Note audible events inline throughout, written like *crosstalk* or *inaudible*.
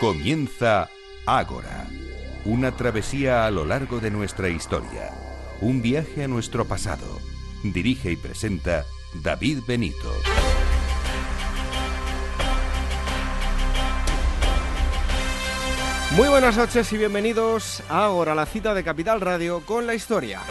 Comienza Ágora, una travesía a lo largo de nuestra historia, un viaje a nuestro pasado. Dirige y presenta David Benito. Muy buenas noches y bienvenidos a Ágora, la cita de Capital Radio con la historia.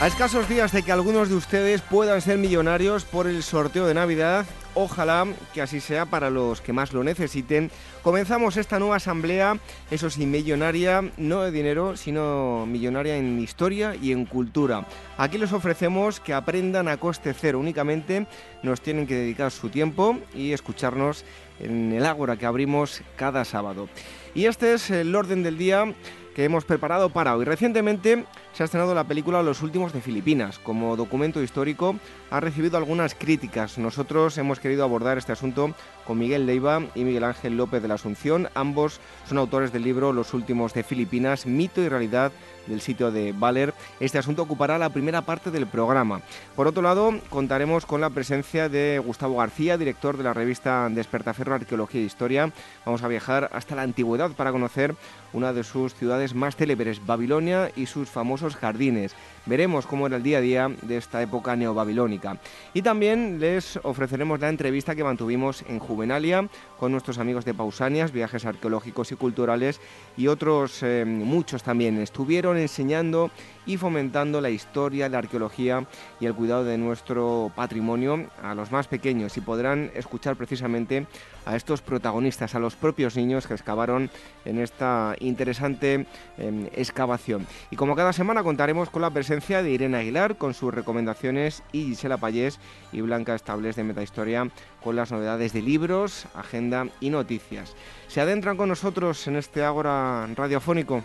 A escasos días de que algunos de ustedes puedan ser millonarios por el sorteo de Navidad, ojalá que así sea para los que más lo necesiten, comenzamos esta nueva asamblea, eso sí, millonaria, no de dinero, sino millonaria en historia y en cultura. Aquí les ofrecemos que aprendan a coste cero, únicamente nos tienen que dedicar su tiempo y escucharnos en el Ágora que abrimos cada sábado. Y este es el orden del día que hemos preparado para hoy. Recientemente se ha estrenado la película Los Últimos de Filipinas. Como documento histórico ha recibido algunas críticas. Nosotros hemos querido abordar este asunto con Miguel Leiva y Miguel Ángel López de la Asunción. Ambos son autores del libro Los Últimos de Filipinas, mito y realidad del sitio de Valer. Este asunto ocupará la primera parte del programa. Por otro lado, contaremos con la presencia de Gustavo García, director de la revista Despertaferro Arqueología e Historia. Vamos a viajar hasta la antigüedad para conocer una de sus ciudades más célebres, Babilonia y sus famosos jardines. Veremos cómo era el día a día de esta época neobabilónica. Y también les ofreceremos la entrevista que mantuvimos en Juvenalia con nuestros amigos de Pausanias, viajes arqueológicos y culturales y otros eh, muchos también. Estuvieron enseñando y fomentando la historia, la arqueología y el cuidado de nuestro patrimonio a los más pequeños y podrán escuchar precisamente a estos protagonistas, a los propios niños que excavaron en esta interesante em, excavación. Y como cada semana contaremos con la presencia de Irene Aguilar con sus recomendaciones y Gisela Payés y Blanca Estables de Metahistoria con las novedades de libros, agenda y noticias. ¿Se adentran con nosotros en este ágora radiofónico?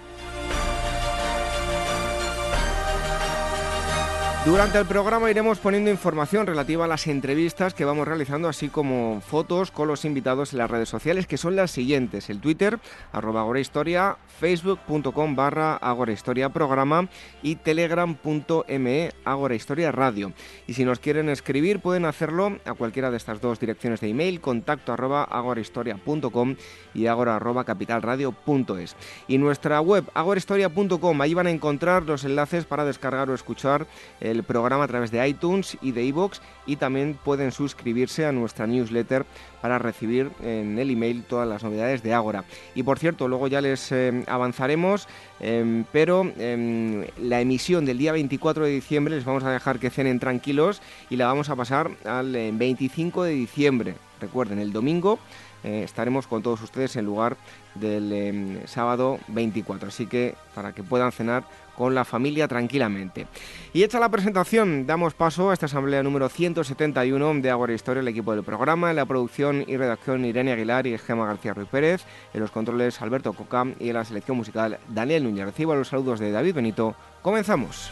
Durante el programa iremos poniendo información relativa a las entrevistas que vamos realizando, así como fotos con los invitados en las redes sociales, que son las siguientes. El Twitter, arroba agorahistoria, facebook.com barra agorahistoria programa y telegram.me agorahistoria. Y si nos quieren escribir, pueden hacerlo a cualquiera de estas dos direcciones de email, contacto arroba agorahistoria.com y agora arroba capitalradio.es. Y nuestra web, agorahistoria.com, ahí van a encontrar los enlaces para descargar o escuchar el programa a través de iTunes y de iVoox y también pueden suscribirse a nuestra newsletter para recibir en el email todas las novedades de Ágora. Y por cierto, luego ya les eh, avanzaremos, em, pero em, la emisión del día 24 de diciembre les vamos a dejar que cenen tranquilos y la vamos a pasar al 25 eh, de diciembre. Recuerden, el domingo eh, estaremos con todos ustedes en lugar del em, sábado 24. Así que para que puedan cenar con la familia tranquilamente. Y hecha la presentación, damos paso a esta asamblea número 171 de Agua Historia, el equipo del programa, en la producción y redacción Irene Aguilar y Gema García Ruiz Pérez, en los controles Alberto Coca y en la selección musical Daniel Núñez. Recibo los saludos de David Benito. Comenzamos.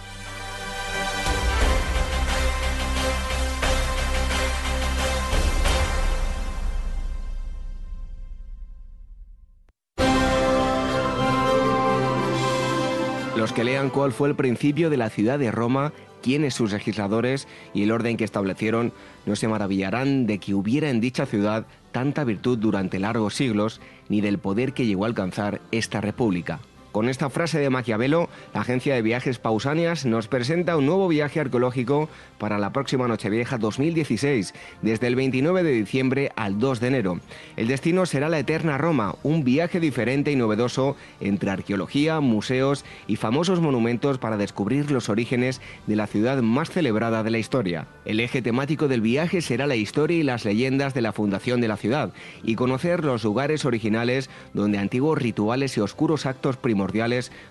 Los que lean cuál fue el principio de la ciudad de Roma, quiénes sus legisladores y el orden que establecieron, no se maravillarán de que hubiera en dicha ciudad tanta virtud durante largos siglos, ni del poder que llegó a alcanzar esta república. Con esta frase de Maquiavelo, la agencia de viajes Pausanias nos presenta un nuevo viaje arqueológico para la próxima Nochevieja 2016, desde el 29 de diciembre al 2 de enero. El destino será la Eterna Roma, un viaje diferente y novedoso entre arqueología, museos y famosos monumentos para descubrir los orígenes de la ciudad más celebrada de la historia. El eje temático del viaje será la historia y las leyendas de la fundación de la ciudad y conocer los lugares originales donde antiguos rituales y oscuros actos primordiales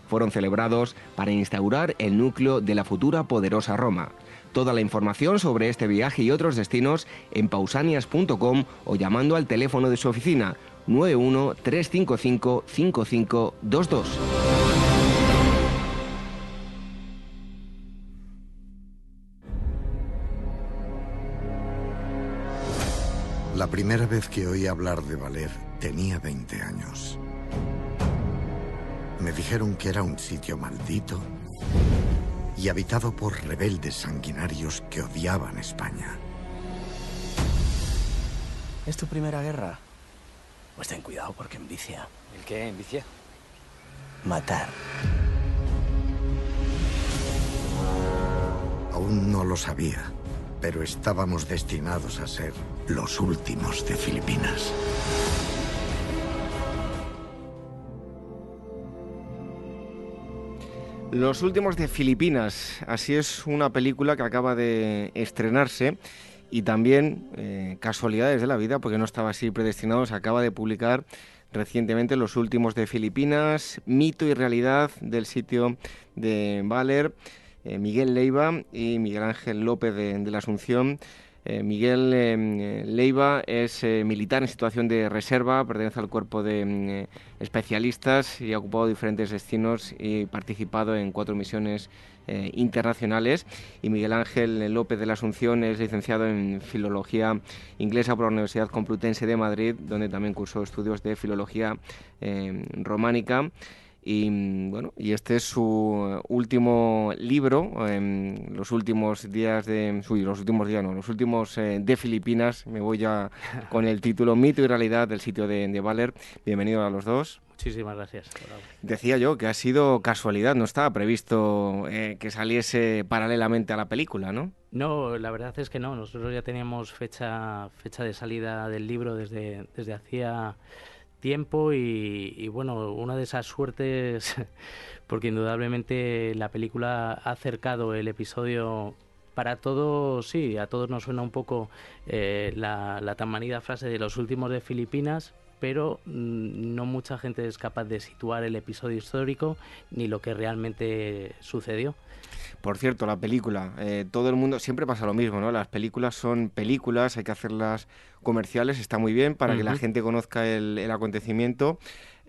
fueron celebrados para instaurar el núcleo de la futura poderosa Roma. Toda la información sobre este viaje y otros destinos en pausanias.com o llamando al teléfono de su oficina 91 355 5522. La primera vez que oí hablar de Valer tenía 20 años. Me dijeron que era un sitio maldito y habitado por rebeldes sanguinarios que odiaban España. ¿Es tu primera guerra? Pues ten cuidado porque envicia. ¿El qué? ¿Envicia? Matar. Aún no lo sabía, pero estábamos destinados a ser los últimos de Filipinas. Los últimos de Filipinas, así es una película que acaba de estrenarse y también eh, casualidades de la vida, porque no estaba así predestinado, se acaba de publicar recientemente Los últimos de Filipinas, mito y realidad del sitio de Valer, eh, Miguel Leiva y Miguel Ángel López de la Asunción eh, Miguel eh, Leiva es eh, militar en situación de reserva, pertenece al cuerpo de mm, especialistas y ha ocupado diferentes destinos y participado en cuatro misiones internacionales. Y Miguel Ángel López de la Asunción es licenciado en Filología Inglesa por la Universidad Complutense de Madrid, donde también cursó estudios de Filología Románica. Y mm, bueno, y este es su último libro, en los últimos días de. Uy, los últimos días no, los últimos eh, de Filipinas. Me voy ya *laughs* con el título Mito y Realidad del sitio de, de Valer. Bienvenido a los dos. Muchísimas gracias. Decía yo que ha sido casualidad, no estaba previsto eh, que saliese paralelamente a la película, ¿no? No, la verdad es que no. Nosotros ya teníamos fecha, fecha de salida del libro desde, desde hacía tiempo y, bueno, una de esas suertes, *laughs* porque indudablemente la película ha acercado el episodio para todos, sí, a todos nos suena un poco eh, la, la tan manida frase de los últimos de Filipinas, pero mm, no mucha gente es capaz de situar el episodio histórico ni lo que realmente sucedió. Por cierto, la película, eh, todo el mundo, siempre pasa lo mismo, ¿no? Las películas son películas, hay que hacerlas comerciales, está muy bien para que la gente conozca el, acontecimiento,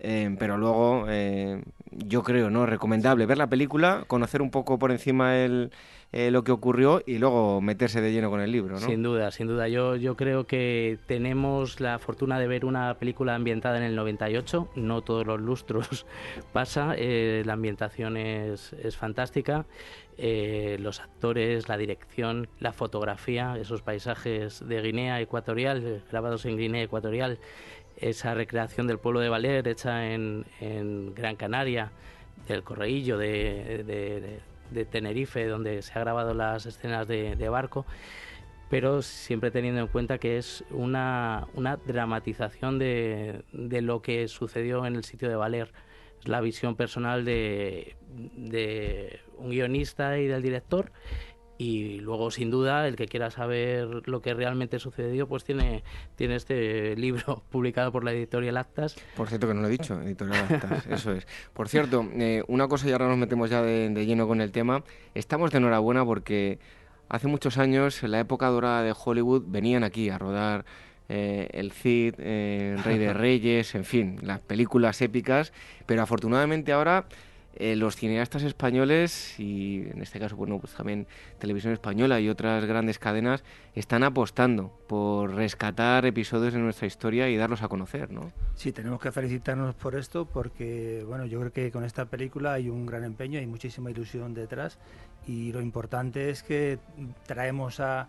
eh, pero luego eh, yo creo, ¿no? Recomendable ver la película, conocer un poco por encima el, lo que ocurrió y luego meterse de lleno con el libro, ¿no? Sin duda, sin duda. Yo, yo creo que tenemos la fortuna de ver una película ambientada en el 98, no todos los lustros *laughs* pasa, la ambientación es, es fantástica eh, los actores, la dirección, la fotografía, esos paisajes de Guinea Ecuatorial, eh, grabados en Guinea Ecuatorial, esa recreación del pueblo de Valer hecha en, Gran Canaria, del Correillo, de, Tenerife, donde se ha grabado las escenas de, barco, pero siempre teniendo en cuenta que es una, una dramatización de, de lo que sucedió en el sitio de Valer la visión personal de, un guionista y del director y luego sin duda el que quiera saber lo que realmente sucedió pues tiene tiene este *laughs* libro publicado por la editorial Actas. Por cierto que no lo he dicho editorial Actas *laughs* eso es. Por cierto eh, una cosa y ahora nos metemos ya de, lleno con el tema estamos de enhorabuena porque hace muchos años en la época dorada de Hollywood venían aquí a rodar eh, el Cid, eh, Rey de *laughs* Reyes, en fin, las películas épicas, pero afortunadamente ahora eh, los cineastas españoles y en este caso bueno pues también televisión española y otras grandes cadenas están apostando por rescatar episodios de nuestra historia y darlos a conocer ¿no? Sí, tenemos que felicitarnos por esto porque bueno yo creo que con esta película hay un gran empeño, hay muchísima ilusión detrás y lo importante es que traemos a,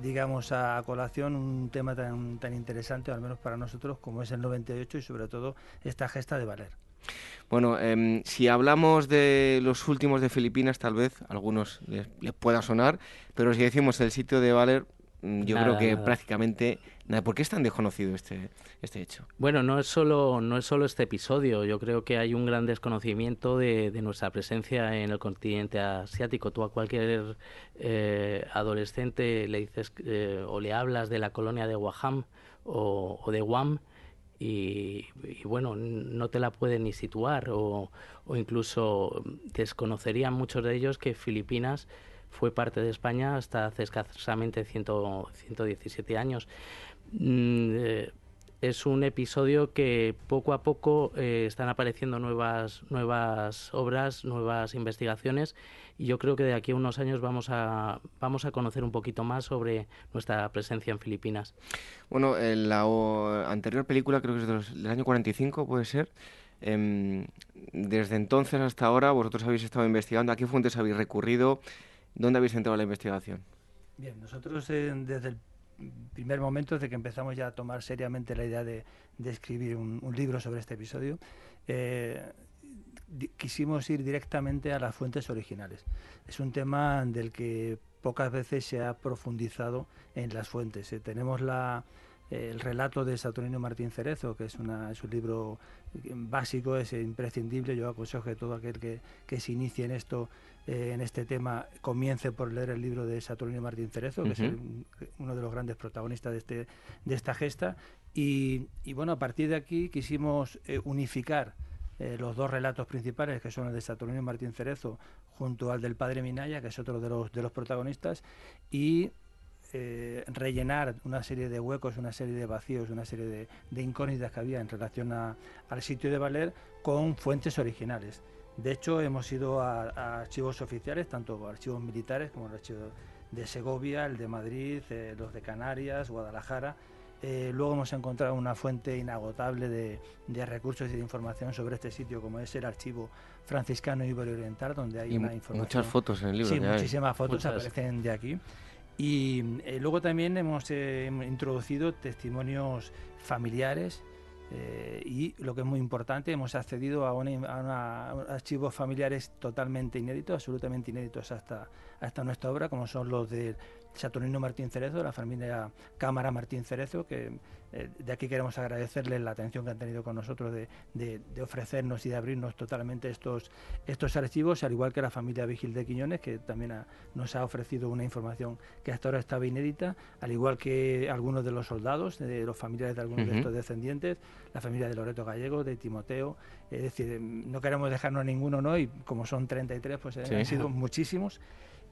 digamos a colación un tema tan, tan interesante al menos para nosotros como es el 98 y sobre todo esta gesta de Valer. Bueno, em, si hablamos de los últimos de Filipinas, tal vez a algunos les, pueda sonar, pero si decimos el sitio de Valer, mm, yo creo que prácticamente nada. ¿Por qué es tan desconocido este, este hecho? Bueno, no es, solo, no es solo este episodio. Yo creo que hay un gran desconocimiento de, nuestra presencia en el continente asiático. Tú a cualquier eh, adolescente le dices eh, o le hablas de la colonia de Guam o, o de Guam y, bueno, no te la pueden ni situar o, o, incluso desconocerían muchos de ellos que Filipinas fue parte de España hasta hace escasamente 117 años. Mm, eh, es un episodio que poco a poco eh, están apareciendo nuevas, nuevas obras, nuevas investigaciones y yo creo que de aquí a unos años vamos a, vamos a conocer un poquito más sobre nuestra presencia en Filipinas. Bueno, en la anterior película creo que es del año 45, puede ser. Em, desde entonces hasta ahora vosotros habéis estado investigando. ¿A qué fuentes habéis recurrido? ¿Dónde habéis entrado a la investigación? Bien, nosotros eh, desde el primer momento de que empezamos ya a tomar seriamente la idea de, escribir un, libro sobre este episodio, eh, quisimos ir directamente a las fuentes originales. Es un tema del que pocas veces se ha profundizado en las fuentes. Eh, tenemos la, el relato de Saturnino Martín Cerezo, que es, una, es un libro básico, es imprescindible. Yo aconsejo que todo aquel que, que se inicie en esto, eh, en este tema, comience por leer el libro de Saturnino Martín Cerezo, que es uno de los grandes protagonistas de, este, de esta gesta. Y, y bueno, a partir de aquí quisimos eh, unificar eh, los dos relatos principales, que son el de Saturnino Martín Cerezo, junto al del padre Minaya, que es otro de los, de los protagonistas, y eh, rellenar una serie de huecos, una serie de vacíos, una serie de, incógnitas que había en relación al sitio de Valer con fuentes originales. De hecho, hemos ido a, archivos oficiales, tanto archivos militares como el archivo de Segovia, el de Madrid, eh, los de Canarias, Guadalajara. Eh, luego hemos encontrado una fuente inagotable de, recursos y de información sobre este sitio, como es el archivo franciscano Ibero Oriental, donde hay una información. Muchas fotos en el libro. Sí, muchísimas fotos aparecen de aquí. Y eh, luego también hemos eh, introducido testimonios familiares eh, y lo que es muy importante, hemos accedido a, a, archivos familiares totalmente inéditos, absolutamente inéditos hasta, hasta nuestra obra, como son los de Saturnino Martín Cerezo, de la familia Cámara Martín Cerezo, que eh, de aquí queremos agradecerles la atención que han tenido con nosotros de, ofrecernos y de abrirnos totalmente estos, estos archivos, al igual que la familia Vigil de Quiñones, que también nos ha ofrecido una información que hasta ahora estaba inédita, al igual que algunos de los soldados, de los familiares de algunos de estos descendientes, la familia de Loreto Gallego, de Timoteo, es decir, no queremos dejarnos ninguno, ¿no? Y como son 33, pues eh, han sido muchísimos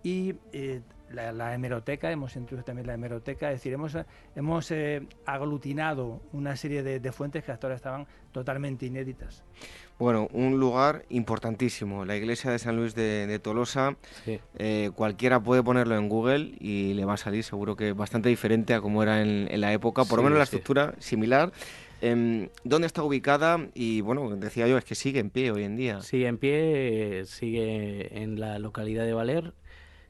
y eh, la, hemeroteca, hemos introducido también la hemeroteca, es decir, hemos, hemos eh, aglutinado una serie de, fuentes que hasta ahora estaban totalmente inéditas. Bueno, un lugar importantísimo, la iglesia de San Luis de, Tolosa. Eh, cualquiera puede ponerlo en Google y le va a salir seguro que bastante diferente a como era en, la época, por lo menos la estructura similar. Em, ¿Dónde está ubicada? Y bueno, decía yo, es que sigue en pie hoy en día. Sigue en pie, sigue en la localidad de Valer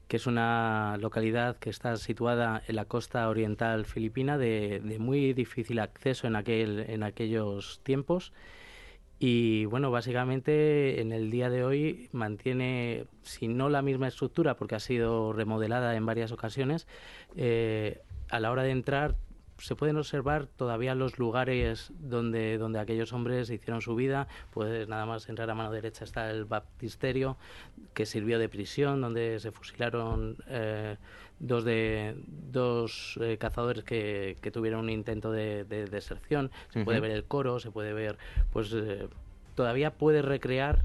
que es una localidad que está situada en la costa oriental filipina de, muy difícil acceso en, aquel, en aquellos tiempos. Y bueno, básicamente en el día de hoy mantiene, si no la misma estructura, porque ha sido remodelada en varias ocasiones, eh, a la hora de entrar se pueden observar todavía los lugares donde, donde aquellos hombres hicieron su vida. Puedes nada más entrar a mano derecha está el baptisterio, que sirvió de prisión, donde se fusilaron eh, dos de dos eh, cazadores que, que, tuvieron un intento de, deserción. Se puede ver el coro, se puede ver, pues eh, todavía puede recrear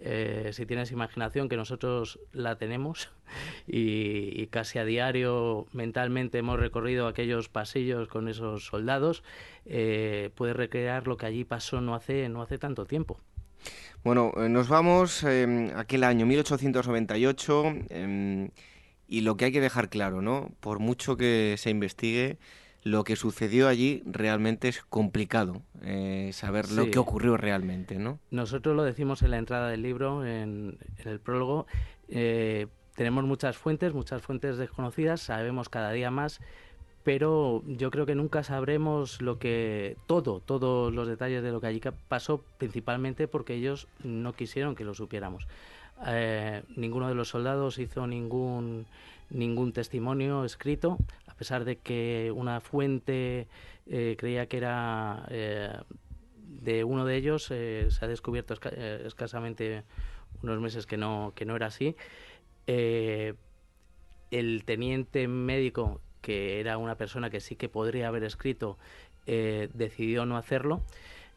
eh, si tienes imaginación, que nosotros la tenemos *laughs* y, casi a diario mentalmente hemos recorrido aquellos pasillos con esos soldados, eh, puedes recrear lo que allí pasó no hace, no hace tanto tiempo. Bueno, eh, nos vamos eh, aquel año 1898 em, y lo que hay que dejar claro, ¿no? Por mucho que se investigue, lo que sucedió allí realmente es complicado eh, saber lo que ocurrió realmente, ¿no? Nosotros lo decimos en la entrada del libro, en, el prólogo. Eh, tenemos muchas fuentes, muchas fuentes desconocidas, sabemos cada día más, pero yo creo que nunca sabremos lo que todo, todos los detalles de lo que allí pasó, principalmente porque ellos no quisieron que lo supiéramos. Eh, ninguno de los soldados hizo ningún ningún testimonio escrito, a pesar de que una fuente eh, creía que era eh, de uno de ellos, eh, se ha descubierto escasamente unos meses que no, que no era así. el teniente médico, que era una persona que sí que podría haber escrito, decidió no hacerlo.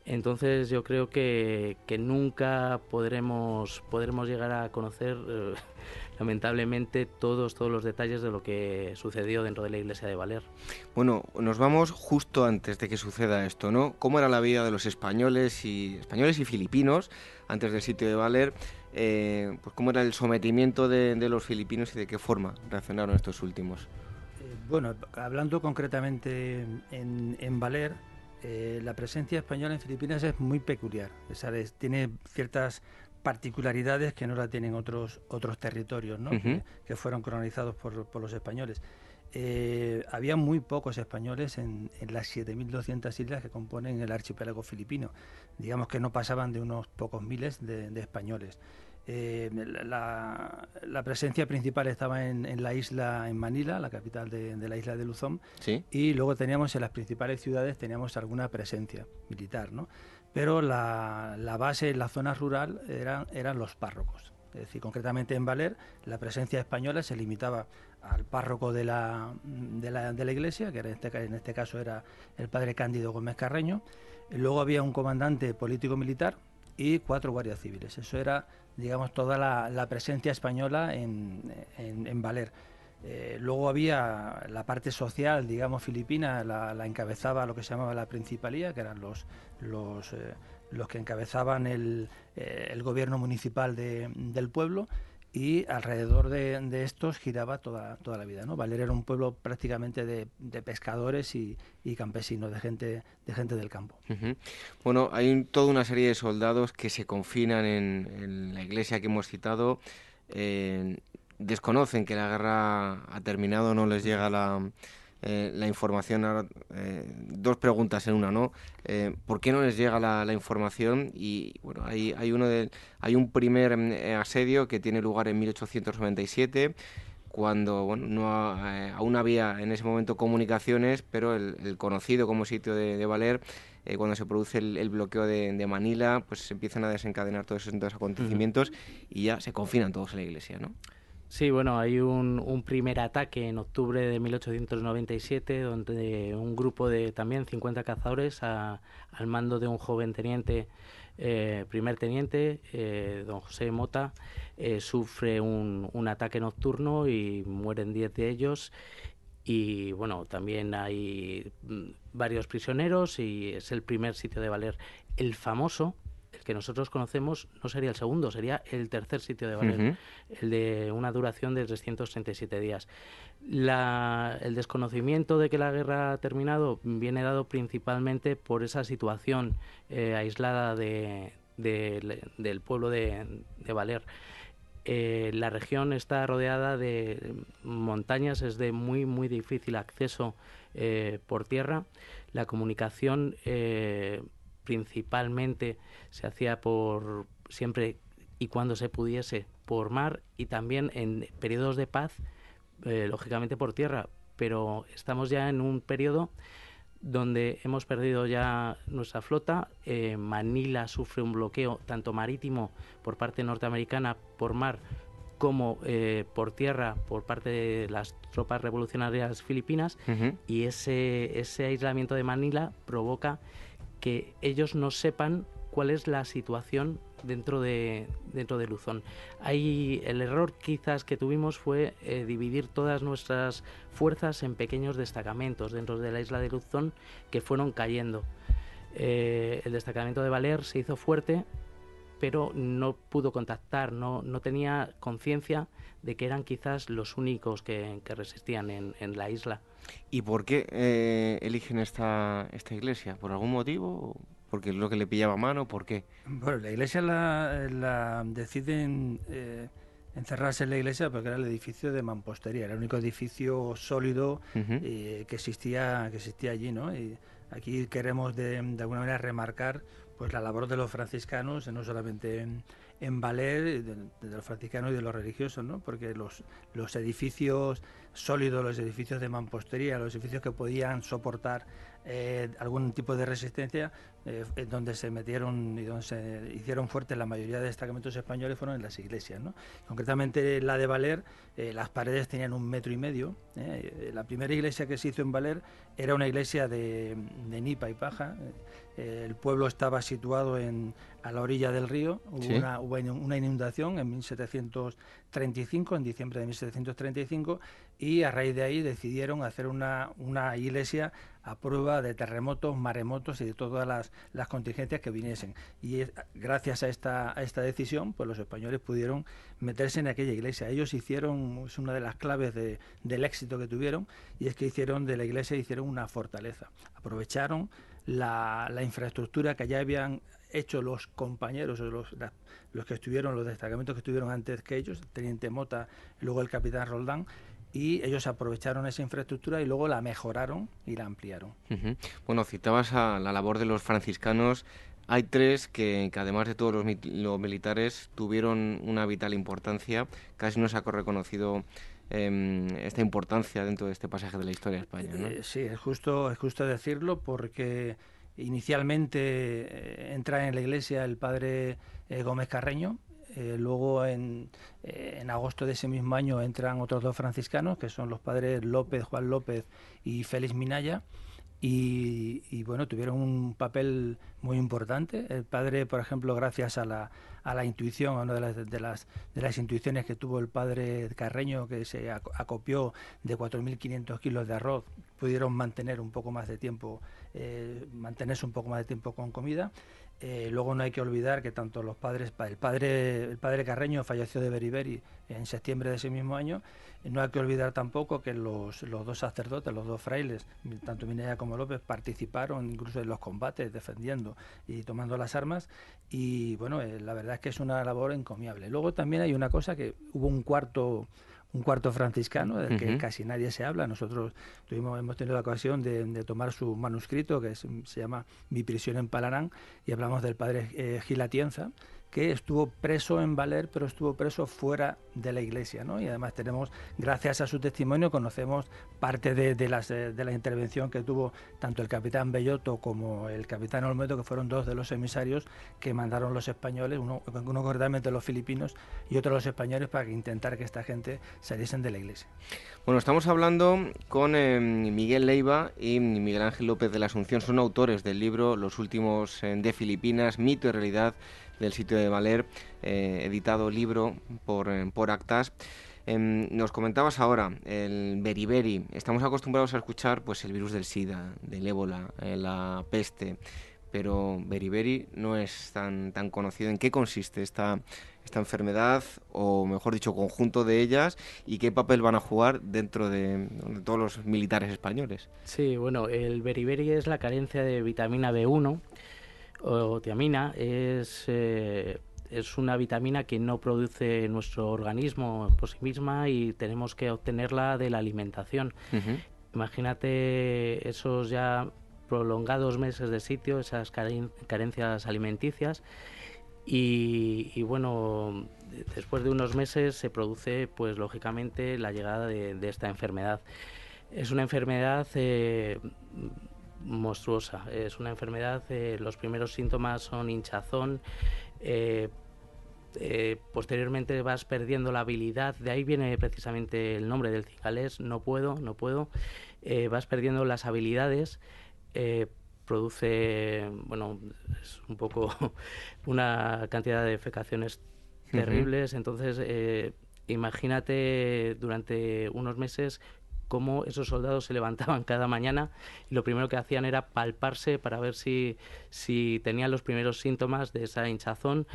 Entonces yo creo que, que nunca podremos, podremos llegar a conocer lamentablemente todos, todos los detalles de lo que sucedió dentro de la iglesia de Valer. Bueno, nos vamos justo antes de que suceda esto, ¿no? ¿Cómo era la vida de los españoles y españoles y filipinos antes del sitio de Valer? Eh, pues cómo era el sometimiento de, los filipinos y de qué forma reaccionaron estos últimos. Eh, bueno, hablando concretamente en, en Valer, eh, la presencia española en Filipinas es muy peculiar. tiene ciertas particularidades que no la tienen otros otros territorios, ¿no? que, fueron colonizados por, por los españoles. Eh, había muy pocos españoles en, las 7.200 islas que componen el archipiélago filipino. Digamos que no pasaban de unos pocos miles de, españoles. Eh, la, presencia principal estaba en, la isla, en Manila, la capital de, la isla de Luzón, y luego teníamos en las principales ciudades teníamos alguna presencia militar, ¿no? Pero la, base en la zona rural eran, los párrocos. Es decir, concretamente en Valer, la presencia española se limitaba al párroco de la, iglesia, que en, este, este caso era el padre Cándido Gómez Carreño. Luego había un comandante político-militar y cuatro guardias civiles. Eso era, digamos, toda la, presencia española en, en, Valer. Eh, luego había la parte social, digamos, filipina, la, encabezaba lo que se llamaba la principalía, que eran los, los eh, los que encabezaban el, eh, gobierno municipal de, del pueblo y alrededor de, estos giraba toda, toda la vida. ¿no? Era un pueblo prácticamente de, pescadores y, campesinos, de gente, de gente del campo. Bueno, hay toda una serie de soldados que se confinan en, la iglesia que hemos citado. Desconocen que la guerra ha terminado, no les llega la eh, la información. Eh, dos preguntas en una, ¿no? Eh, ¿Por qué no les llega la, información? Y bueno, hay, hay, uno de, hay un primer asedio que tiene lugar en 1897 cuando bueno, no aún había en ese momento comunicaciones, pero el, conocido como sitio de, Valer, cuando se produce el, bloqueo de, Manila, pues se empiezan a desencadenar todos esos acontecimientos y ya se confinan todos en la iglesia, ¿no? Sí, bueno, hay un, primer ataque en octubre de 1897 donde un grupo de también 50 cazadores al mando de un joven teniente, eh, primer teniente, eh, don José Mota, eh, sufre un, un, ataque nocturno y mueren 10 de ellos. Y bueno, también hay mm, varios prisioneros y es el primer sitio de Valer. El famoso, que nosotros conocemos no sería el segundo, sería el tercer sitio de Valer, el de una duración de 337 días. el desconocimiento de que la guerra ha terminado viene dado principalmente por esa situación eh, aislada de, del pueblo de, Valer. Eh, la región está rodeada de montañas, es de muy, muy difícil acceso eh, por tierra. La comunicación principalmente se hacía por siempre y cuando se pudiese por mar y también en periodos de paz, eh, lógicamente por tierra. Pero estamos ya en un periodo donde hemos perdido ya nuestra flota. Eh, Manila sufre un bloqueo tanto marítimo por parte norteamericana por mar como eh, por tierra por parte de las tropas revolucionarias filipinas y ese, ese aislamiento de Manila provoca que ellos no sepan cuál es la situación dentro de dentro de Luzón. Hay el error quizás que tuvimos fue eh, dividir todas nuestras fuerzas en pequeños destacamentos dentro de la isla de Luzón que fueron cayendo. Eh, el destacamento de Valer se hizo fuerte, pero no pudo contactar, no, no tenía conciencia de que eran quizás los únicos que, resistían en la isla. ¿Y por qué eh, eligen esta, esta iglesia? ¿Por algún motivo? ¿Porque es lo que le pillaba a mano? ¿Por qué? Bueno, la iglesia la, la deciden eh, encerrarse en la iglesia porque era el edificio de mampostería, era el único edificio sólido eh, que, existía, que existía allí, ¿no? Y aquí queremos de, de alguna manera remarcar pues la labor de los franciscanos, no solamente en, Valer, de, los franciscanos y de los religiosos, ¿no? porque los, los edificios sólidos, los edificios de mampostería, los edificios que podían soportar eh, algún tipo de resistencia, eh, donde se metieron y donde se hicieron fuertes la mayoría de destacamentos españoles fueron en las iglesias. ¿no? Concretamente la de Valer, eh, las paredes tenían un metro y medio. La primera iglesia que se hizo en Valer era una iglesia de, de nipa y paja. El pueblo estaba situado en, a la orilla del río. Hubo, una, inundación en 1735, en diciembre de 1735, y a raíz de ahí decidieron hacer una, una iglesia a prueba de terremotos, maremotos y de todas las, las contingencias que viniesen. Y gracias a esta, a esta decisión, pues los españoles pudieron meterse en aquella iglesia. Ellos hicieron, es una de las claves de, del éxito que tuvieron, y es que hicieron de la iglesia hicieron una fortaleza. Aprovecharon la, la infraestructura que ya habían hecho los compañeros, los, los que estuvieron, los destacamentos que estuvieron antes que ellos, el teniente Mota, luego el capitán Roldán, y ellos aprovecharon esa infraestructura y luego la mejoraron y la ampliaron. Bueno, citabas a la labor de los franciscanos. Hay tres que, además de todos los, militares tuvieron una vital importancia. Casi no se ha reconocido esta importancia dentro de este pasaje de la historia de España. Eh, sí, es justo, es justo decirlo porque inicialmente eh, entra en la iglesia el padre eh, Gómez Carreño, luego en, en, agosto de ese mismo año entran otros dos franciscanos, que son los padres López, Juan López y Félix Minaya. Y, bueno, tuvieron un papel muy importante. El padre, por ejemplo, gracias a la, a la intuición, a una de las, de, las, de las intuiciones que tuvo el padre Carreño, que se acopió de 4.500 kilos de arroz, pudieron mantener un poco más de tiempo, eh, mantenerse un poco más de tiempo con comida. Eh, luego no hay que olvidar que tanto los padres, el padre, el padre Carreño falleció de beriberi en septiembre de ese mismo año. No hay que olvidar tampoco que los, los dos sacerdotes, los dos frailes, tanto Minaya como López, participaron incluso en los combates, defendiendo y tomando las armas. Y bueno, eh, la verdad es que es una labor encomiable. Luego también hay una cosa que hubo un cuarto un cuarto franciscano del que casi nadie se habla. Nosotros tuvimos, hemos tenido la ocasión de, tomar su manuscrito que se llama Mi prisión en Palarán y hablamos del padre eh, Gilatienza que estuvo preso en Valer, pero estuvo preso fuera de la iglesia, ¿no? Y además tenemos, gracias a su testimonio, conocemos parte de, las, eh, de la intervención que tuvo tanto el capitán Bellotto como el capitán Olmedo, que fueron dos de los emisarios que mandaron los españoles, uno, uno concretamente los filipinos y otro los españoles, para intentar que esta gente saliesen de la iglesia. Bueno, estamos hablando con eh, Miguel Leiva y Miguel Ángel López de la Asunción, son autores del libro Los últimos eh, de Filipinas, mito y realidad del sitio de Valer, eh, editado libro por, eh, por Actas. Em, nos comentabas ahora el beriberi. Estamos acostumbrados a escuchar pues el virus del SIDA, del ébola, eh, la peste, pero beriberi no es tan, tan conocido. ¿En qué consiste esta, esta enfermedad, o mejor dicho, conjunto de ellas, y qué papel van a jugar dentro de, todos los militares españoles? Sí, bueno, el beriberi es la carencia de vitamina B1 o tiamina es, eh, es una vitamina que no produce nuestro organismo por sí misma y tenemos que obtenerla de la alimentación. Imagínate esos ya prolongados meses de sitio, esas carencias alimenticias y, bueno, después de unos meses se produce pues lógicamente la llegada de, esta enfermedad. Es una enfermedad eh, monstruosa. Es una enfermedad, eh, los primeros síntomas son hinchazón, eh, eh, posteriormente vas perdiendo la habilidad, de ahí viene precisamente el nombre del cicalés, no puedo, no puedo, vas perdiendo las habilidades, produce, bueno, es un poco *laughs* una cantidad de fecaciones terribles, entonces imagínate durante unos meses cómo esos soldados se levantaban *laughs* cada mañana y lo primero que hacían era palparse para ver si, si tenían los primeros síntomas de esa hinchazón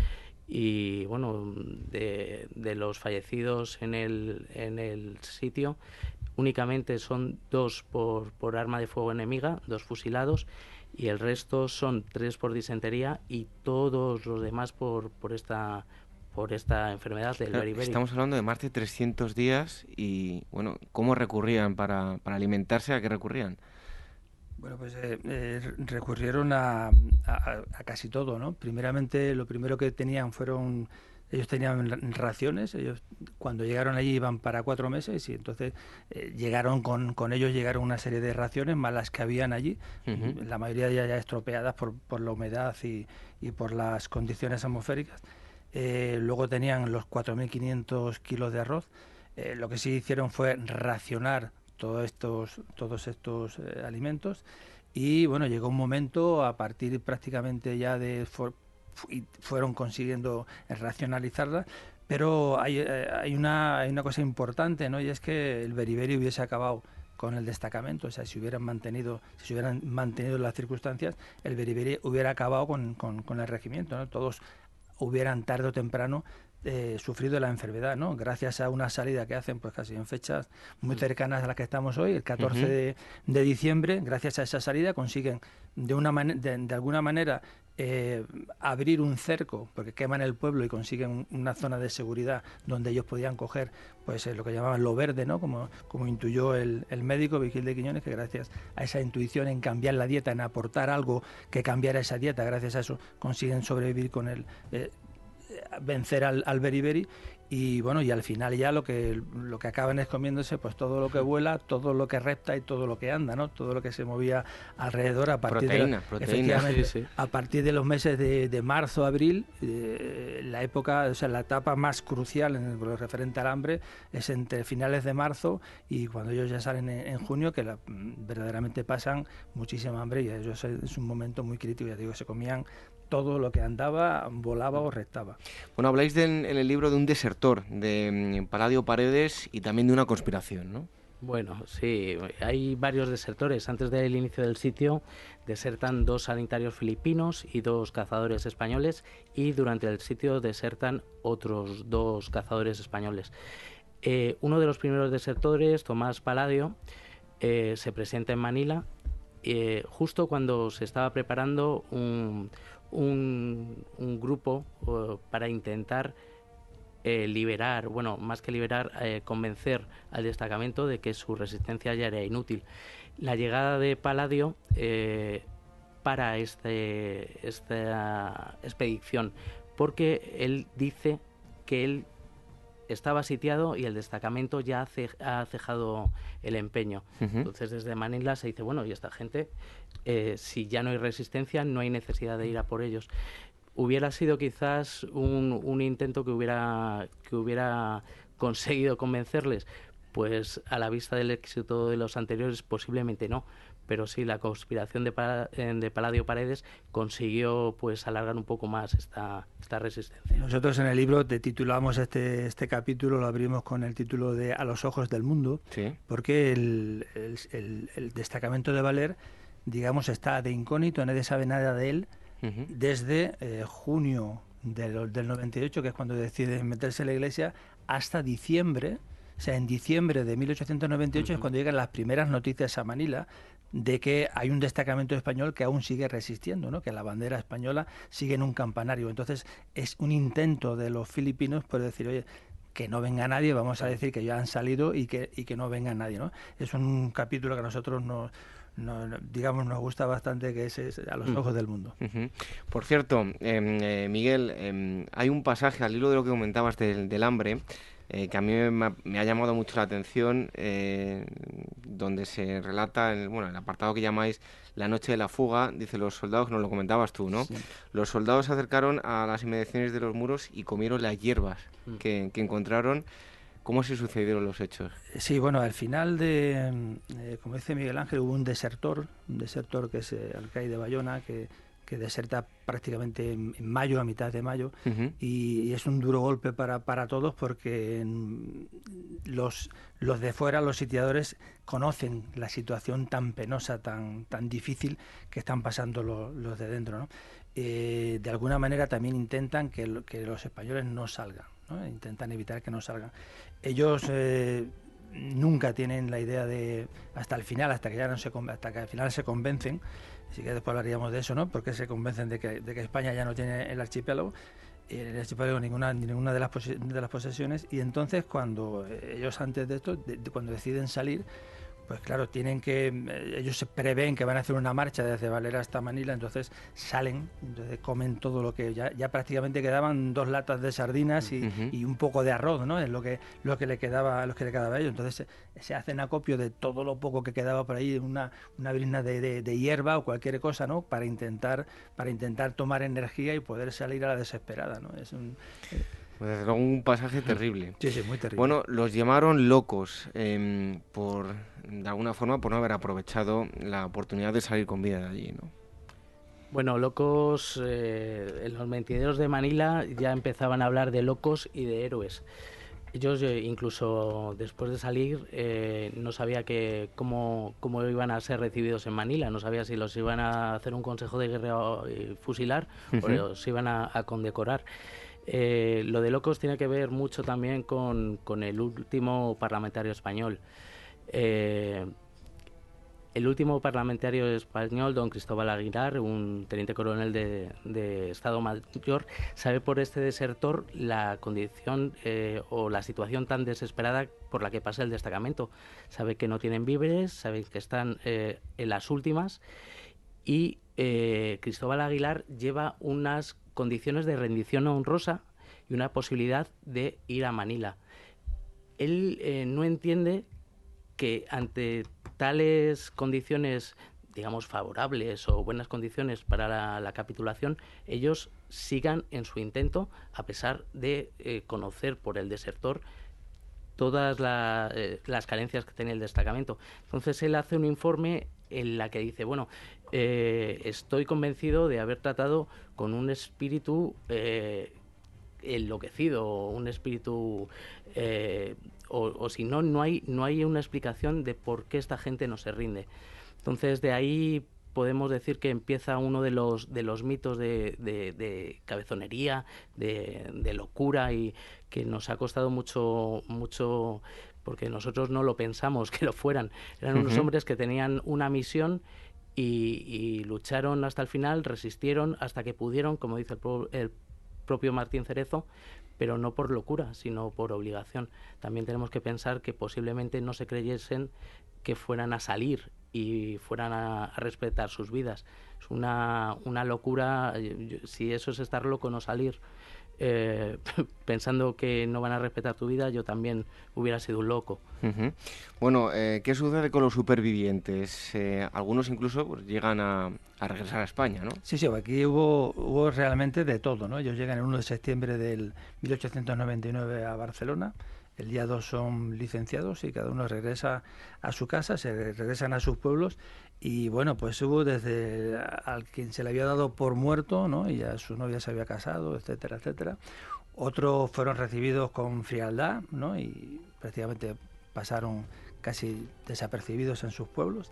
y bueno, de, los fallecidos en el, en el sitio, únicamente son dos por, por arma de fuego enemiga, dos fusilados, y el resto son tres por disentería y todos los demás por, por esta por esta enfermedad del beriberi. Estamos hablando de más de 300 días y, bueno, ¿cómo recurrían para, para alimentarse? ¿A qué recurrían? Bueno, pues eh, eh, recurrieron a, a, casi todo, ¿no? Primeramente, lo primero que tenían fueron, ellos tenían raciones, ellos cuando llegaron allí iban para cuatro meses y entonces eh, llegaron con, con ellos llegaron una serie de raciones más las que habían allí, la mayoría ya, ya estropeadas por, por la humedad y, y por las condiciones atmosféricas. Eh, luego tenían los 4.500 kilos de arroz. Eh, lo que sí hicieron fue racionar todos estos, todos estos eh, alimentos y bueno, llegó un momento a partir prácticamente ya de... fueron consiguiendo racionalizarla, pero hay, hay, una, hay una cosa importante, ¿no? Y es que el beriberi hubiese acabado con el destacamento, o sea, si hubieran mantenido, si hubieran mantenido las circunstancias, el beriberi hubiera acabado con, con, con el regimiento, ¿no? Todos hubieran tarde o temprano eh, sufrido la enfermedad, ¿no? Gracias a una salida que hacen, pues casi en fechas muy mm. cercanas a las que estamos hoy, el 14 de, diciembre, gracias a esa salida consiguen de, una de, alguna manera eh, abrir un cerco, porque queman el pueblo y consiguen una zona de seguridad donde ellos podían coger pues eh, lo que llamaban lo verde, ¿no? Como, como intuyó el, el médico Vigil de Quiñones, que gracias a esa intuición en cambiar la dieta, en aportar algo que cambiara esa dieta, gracias a eso consiguen sobrevivir con el vencer al, al beriberi y bueno y al final ya lo que lo que acaban es comiéndose pues todo lo que vuela todo lo que repta y todo lo que anda no todo lo que se movía alrededor a partir de a partir de los meses de, marzo abril eh, la época o sea la etapa más crucial en lo referente al hambre es entre finales de marzo y cuando ellos ya salen en, junio que verdaderamente pasan muchísima hambre. Y eso es, un momento muy crítico ya digo se comían todo lo que andaba volaba o restaba. Bueno, habláis en el libro de un desertor, de mm, Paladio Paredes y también de una conspiración, ¿no? Bueno, sí, hay varios desertores. Antes del inicio del sitio desertan dos sanitarios filipinos y dos cazadores españoles y durante el sitio desertan otros dos cazadores españoles. Eh, uno de los primeros desertores, Tomás Paladio, eh, se presenta en Manila eh, justo cuando se estaba preparando un, un, grupo para intentar eh, liberar, bueno, más que liberar, eh, convencer al destacamento de que su resistencia ya era inútil. La llegada de Paladio eh, para este, esta expedición, porque él dice que él estaba sitiado y el destacamento ya ha cejado el empeño. Entonces desde Manila se dice, bueno, y esta gente, eh, si ya no hay resistencia, no hay necesidad de ir a por ellos. Hubiera sido quizás un, un intento que hubiera, que hubiera conseguido convencerles, pues a la vista del éxito de los anteriores posiblemente no, pero sí la conspiración de, eh, de Paladio Paredes consiguió pues alargar un poco más esta, esta resistencia. Nosotros en el libro te titulamos este, este capítulo, lo abrimos con el título de A los ojos del mundo, porque el, el, destacamento de Valer, digamos, está de incógnito, nadie sabe nada de él, desde eh, junio del, del 98, que es cuando decide meterse en la iglesia, hasta diciembre, o sea, en diciembre de 1898 es cuando llegan las primeras noticias a Manila de que hay un destacamento español que aún sigue resistiendo, ¿no? que la bandera española sigue en un campanario. Entonces es un intento de los filipinos por decir, oye, que no venga nadie, vamos a decir que ya han salido y que, y que no venga nadie. ¿no? Es un capítulo que a nosotros nos, digamos, nos gusta bastante, que es, a los mm. ojos del mundo. Por cierto, em, eh, Miguel, em, hay un pasaje al hilo de lo que comentabas del hambre eh, que a mí me ha, llamado mucho la atención, eh, donde se relata, el, bueno, el apartado que llamáis La noche de la fuga, dice los soldados, que nos lo comentabas tú, ¿no? Los soldados se acercaron a las inmediaciones de los muros y comieron las hierbas mm. que, encontraron. ¿Cómo se sucedieron los hechos? Sí, bueno, al final de, eh, como dice Miguel Ángel, hubo un desertor, un desertor que es el alcaide de Bayona, que que deserta prácticamente en, mayo, a mitad de mayo, y, es un duro golpe para, para todos porque los, los de fuera, los sitiadores, conocen la situación tan penosa, tan, tan difícil que están pasando los, de dentro. Eh, de alguna manera también intentan que, los españoles no salgan, intentan evitar que no salgan. Ellos... Eh, nunca tienen la idea de hasta el final hasta que ya no se hasta que al final se convencen Así que después hablaríamos de eso, ¿no? Porque se convencen de que, de que España ya no tiene el archipiélago, el archipiélago ninguna, ninguna de las, de las posesiones, y entonces cuando ellos antes de esto, cuando deciden salir, pues claro, tienen que, eh, ellos se prevén que van a hacer una marcha desde Valera hasta Manila, entonces salen, entonces comen todo lo que ya, ya prácticamente quedaban dos latas de sardinas y, y, un poco de arroz, ¿no? Es lo que, lo que le quedaba, lo que le quedaba a ellos. Entonces se, hacen acopio de todo lo poco que quedaba por ahí, una, una brina de, de, hierba o cualquier cosa, ¿no? Para intentar, para intentar tomar energía y poder salir a la desesperada, ¿no? Es un, eh, pues un pasaje terrible. Sí, sí, muy terrible. Bueno, los llamaron locos em, por, de alguna forma, por no haber aprovechado la oportunidad de salir con vida de allí, ¿no? Bueno, locos, eh, en los mentideros de Manila ya empezaban a hablar de locos y de héroes. Ellos, eh, incluso después de salir, eh, no sabía que cómo, cómo, iban a ser recibidos en Manila. No sabía si los iban a hacer un consejo de guerra y fusilar o los iban a condecorar. Eh, lo de locos tiene que ver mucho también con, el último parlamentario español. Eh, el último parlamentario español, don Cristóbal Aguilar, un teniente coronel de, Estado Mayor, sabe por este desertor la condición eh, o la situación tan desesperada por la que pasa el destacamento. Sabe que no tienen víveres, sabe que están en las últimas y Cristóbal Aguilar lleva unas condiciones de rendición honrosa y una posibilidad de ir a Manila. Él eh, no entiende que ante tales condiciones digamos, favorables o buenas condiciones para la, capitulación, ellos sigan en su intento, a pesar de eh, conocer por el desertor todas eh, las carencias que tiene el destacamento. Entonces él hace un informe en la que dice, bueno, eh, estoy convencido de haber tratado con un espíritu enloquecido, un espíritu, eh, o, si no, no hay, no hay una explicación de por qué esta gente no se rinde. Entonces, de ahí podemos decir que empieza uno de los, de los mitos de, cabezonería, de, locura y que nos ha costado mucho, mucho porque nosotros no lo pensamos que lo fueran. Eran unos hombres que tenían una misión y, lucharon hasta el final, resistieron hasta que pudieron, como dice el, propio Martín Cerezo, pero no por locura, sino por obligación. También tenemos que pensar que posiblemente no se creyesen que fueran a salir y fueran a, respetar sus vidas. Es una, una locura, si eso es estar loco, no salir. Eh, *laughs* pensando que no van a respetar tu vida, yo también hubiera sido un loco. Bueno, eh, ¿qué sucede con los supervivientes? Eh, algunos incluso pues, llegan a, regresar a España, ¿no? Sí, sí, aquí hubo, hubo realmente de todo, ¿no? Ellos llegan el 1 de septiembre del 1899 a Barcelona. El día 2 son licenciados y cada uno regresa a su casa, se regresan a sus pueblos y bueno, pues hubo desde al quien se le había dado por muerto, ¿no? Y a su novia se había casado, etcétera, etcétera. Otros fueron recibidos con frialdad, ¿no? Y prácticamente pasaron casi desapercibidos en sus pueblos.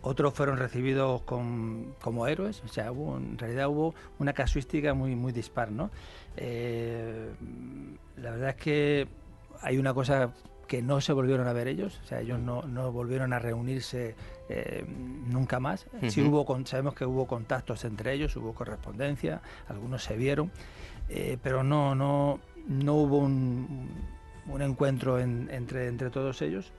Otros fueron recibidos con, como héroes, o sea, hubo, en realidad hubo una casuística muy, muy dispar, ¿no? Eh, la verdad es que hay una cosa que no se volvieron a ver ellos, o sea, ellos no, no volvieron a reunirse eh, nunca más. Sí hubo, sabemos que hubo contactos entre ellos, hubo correspondencia, algunos se vieron, eh, pero no, no, no hubo un, un encuentro entre, entre todos ellos.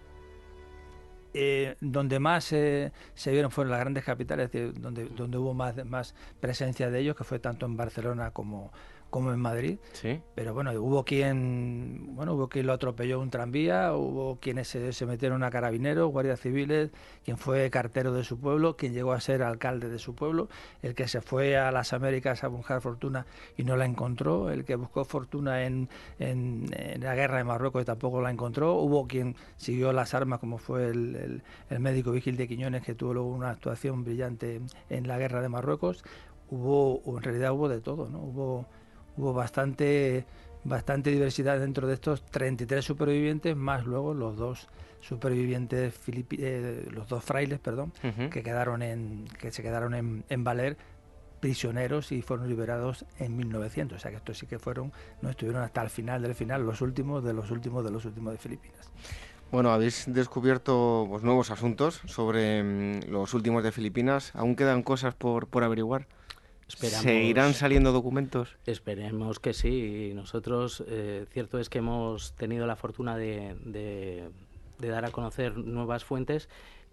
Eh, donde más se vieron fueron las grandes capitales, donde, donde hubo más, más presencia de ellos, que fue tanto en Barcelona como, como en Madrid. Sí. Pero bueno, hubo quien, bueno, hubo quien lo atropelló un tranvía, hubo quienes se, metieron a carabineros, guardias civiles, quien fue cartero de su pueblo, quien llegó a ser alcalde de su pueblo, el que se fue a las Américas a buscar fortuna y no la encontró, el que buscó fortuna en, en, la guerra de Marruecos y tampoco la encontró, hubo quien siguió las armas como fue el, el, médico Vigil de Quiñones que tuvo luego una actuación brillante en la guerra de Marruecos, hubo, en realidad hubo de todo, ¿no? Hubo hubo bastante, bastante diversidad dentro de estos 33 supervivientes, más luego los dos supervivientes, eh, los dos frailes, perdón, que, quedaron en, que se quedaron en, en Valer prisioneros y fueron liberados en 1900. O sea que estos sí que fueron, no estuvieron hasta el final del final, los últimos de los últimos de los últimos de Filipinas. Bueno, habéis descubierto pues, nuevos asuntos sobre mm, los últimos de Filipinas. ¿Aún quedan cosas por, por averiguar? ¿Seguirán saliendo documentos? Esperemos que sí. Nosotros, eh, cierto es que hemos tenido la fortuna de, dar a conocer nuevas fuentes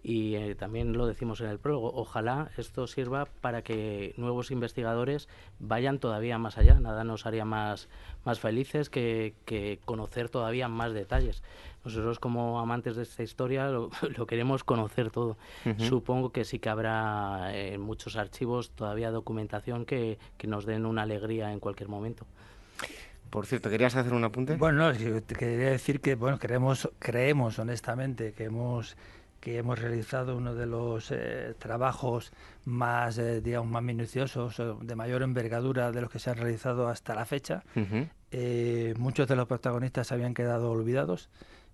y eh, también lo decimos en el prólogo. Ojalá esto sirva para que nuevos investigadores vayan todavía más allá. Nada nos haría más, más felices que, que conocer todavía más detalles. Nosotros como amantes de esta historia lo, *laughs* queremos conocer todo. Supongo que sí que habrá en eh, muchos archivos todavía documentación que, nos den una alegría en cualquier momento. Por cierto, ¿querías hacer un apunte? Bueno, no, quería decir que bueno, creemos, creemos honestamente que hemos que hemos realizado uno de los eh, trabajos más, eh, digamos, más minuciosos, de mayor envergadura de los que se han realizado hasta la fecha. muchos de los protagonistas habían quedado olvidados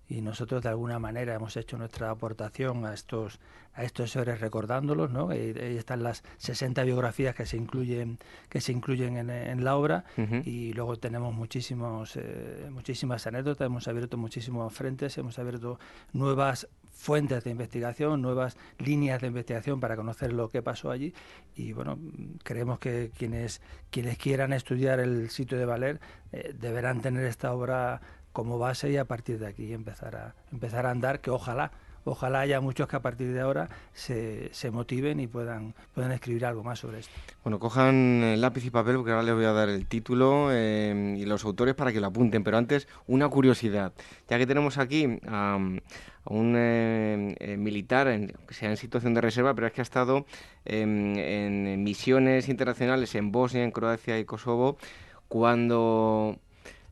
y nosotros de alguna manera hemos hecho nuestra aportación a estos a estos seres recordándolos, ¿no? Ahí, están las 60 biografías que se incluyen que se incluyen en, la obra y luego tenemos muchísimos eh, muchísimas anécdotas, hemos abierto muchísimos frentes, hemos abierto nuevas fuentes de investigación, nuevas líneas de investigación para conocer lo que pasó allí. Y bueno, creemos que quienes quienes quieran estudiar el sitio de Valer eh, deberán tener esta obra como base y a partir de aquí empezar a, empezar a andar, que ojalá, ojalá haya muchos que a partir de ahora se, se motiven y puedan, puedan escribir algo más sobre esto. Bueno, cojan lápiz y papel porque ahora les voy a dar el título eh, y los autores para que lo apunten, pero antes una curiosidad, ya que tenemos aquí a, un eh, eh, militar que sea en situación de reserva, pero es que ha estado em, en misiones internacionales en Bosnia, en Croacia y Kosovo, cuando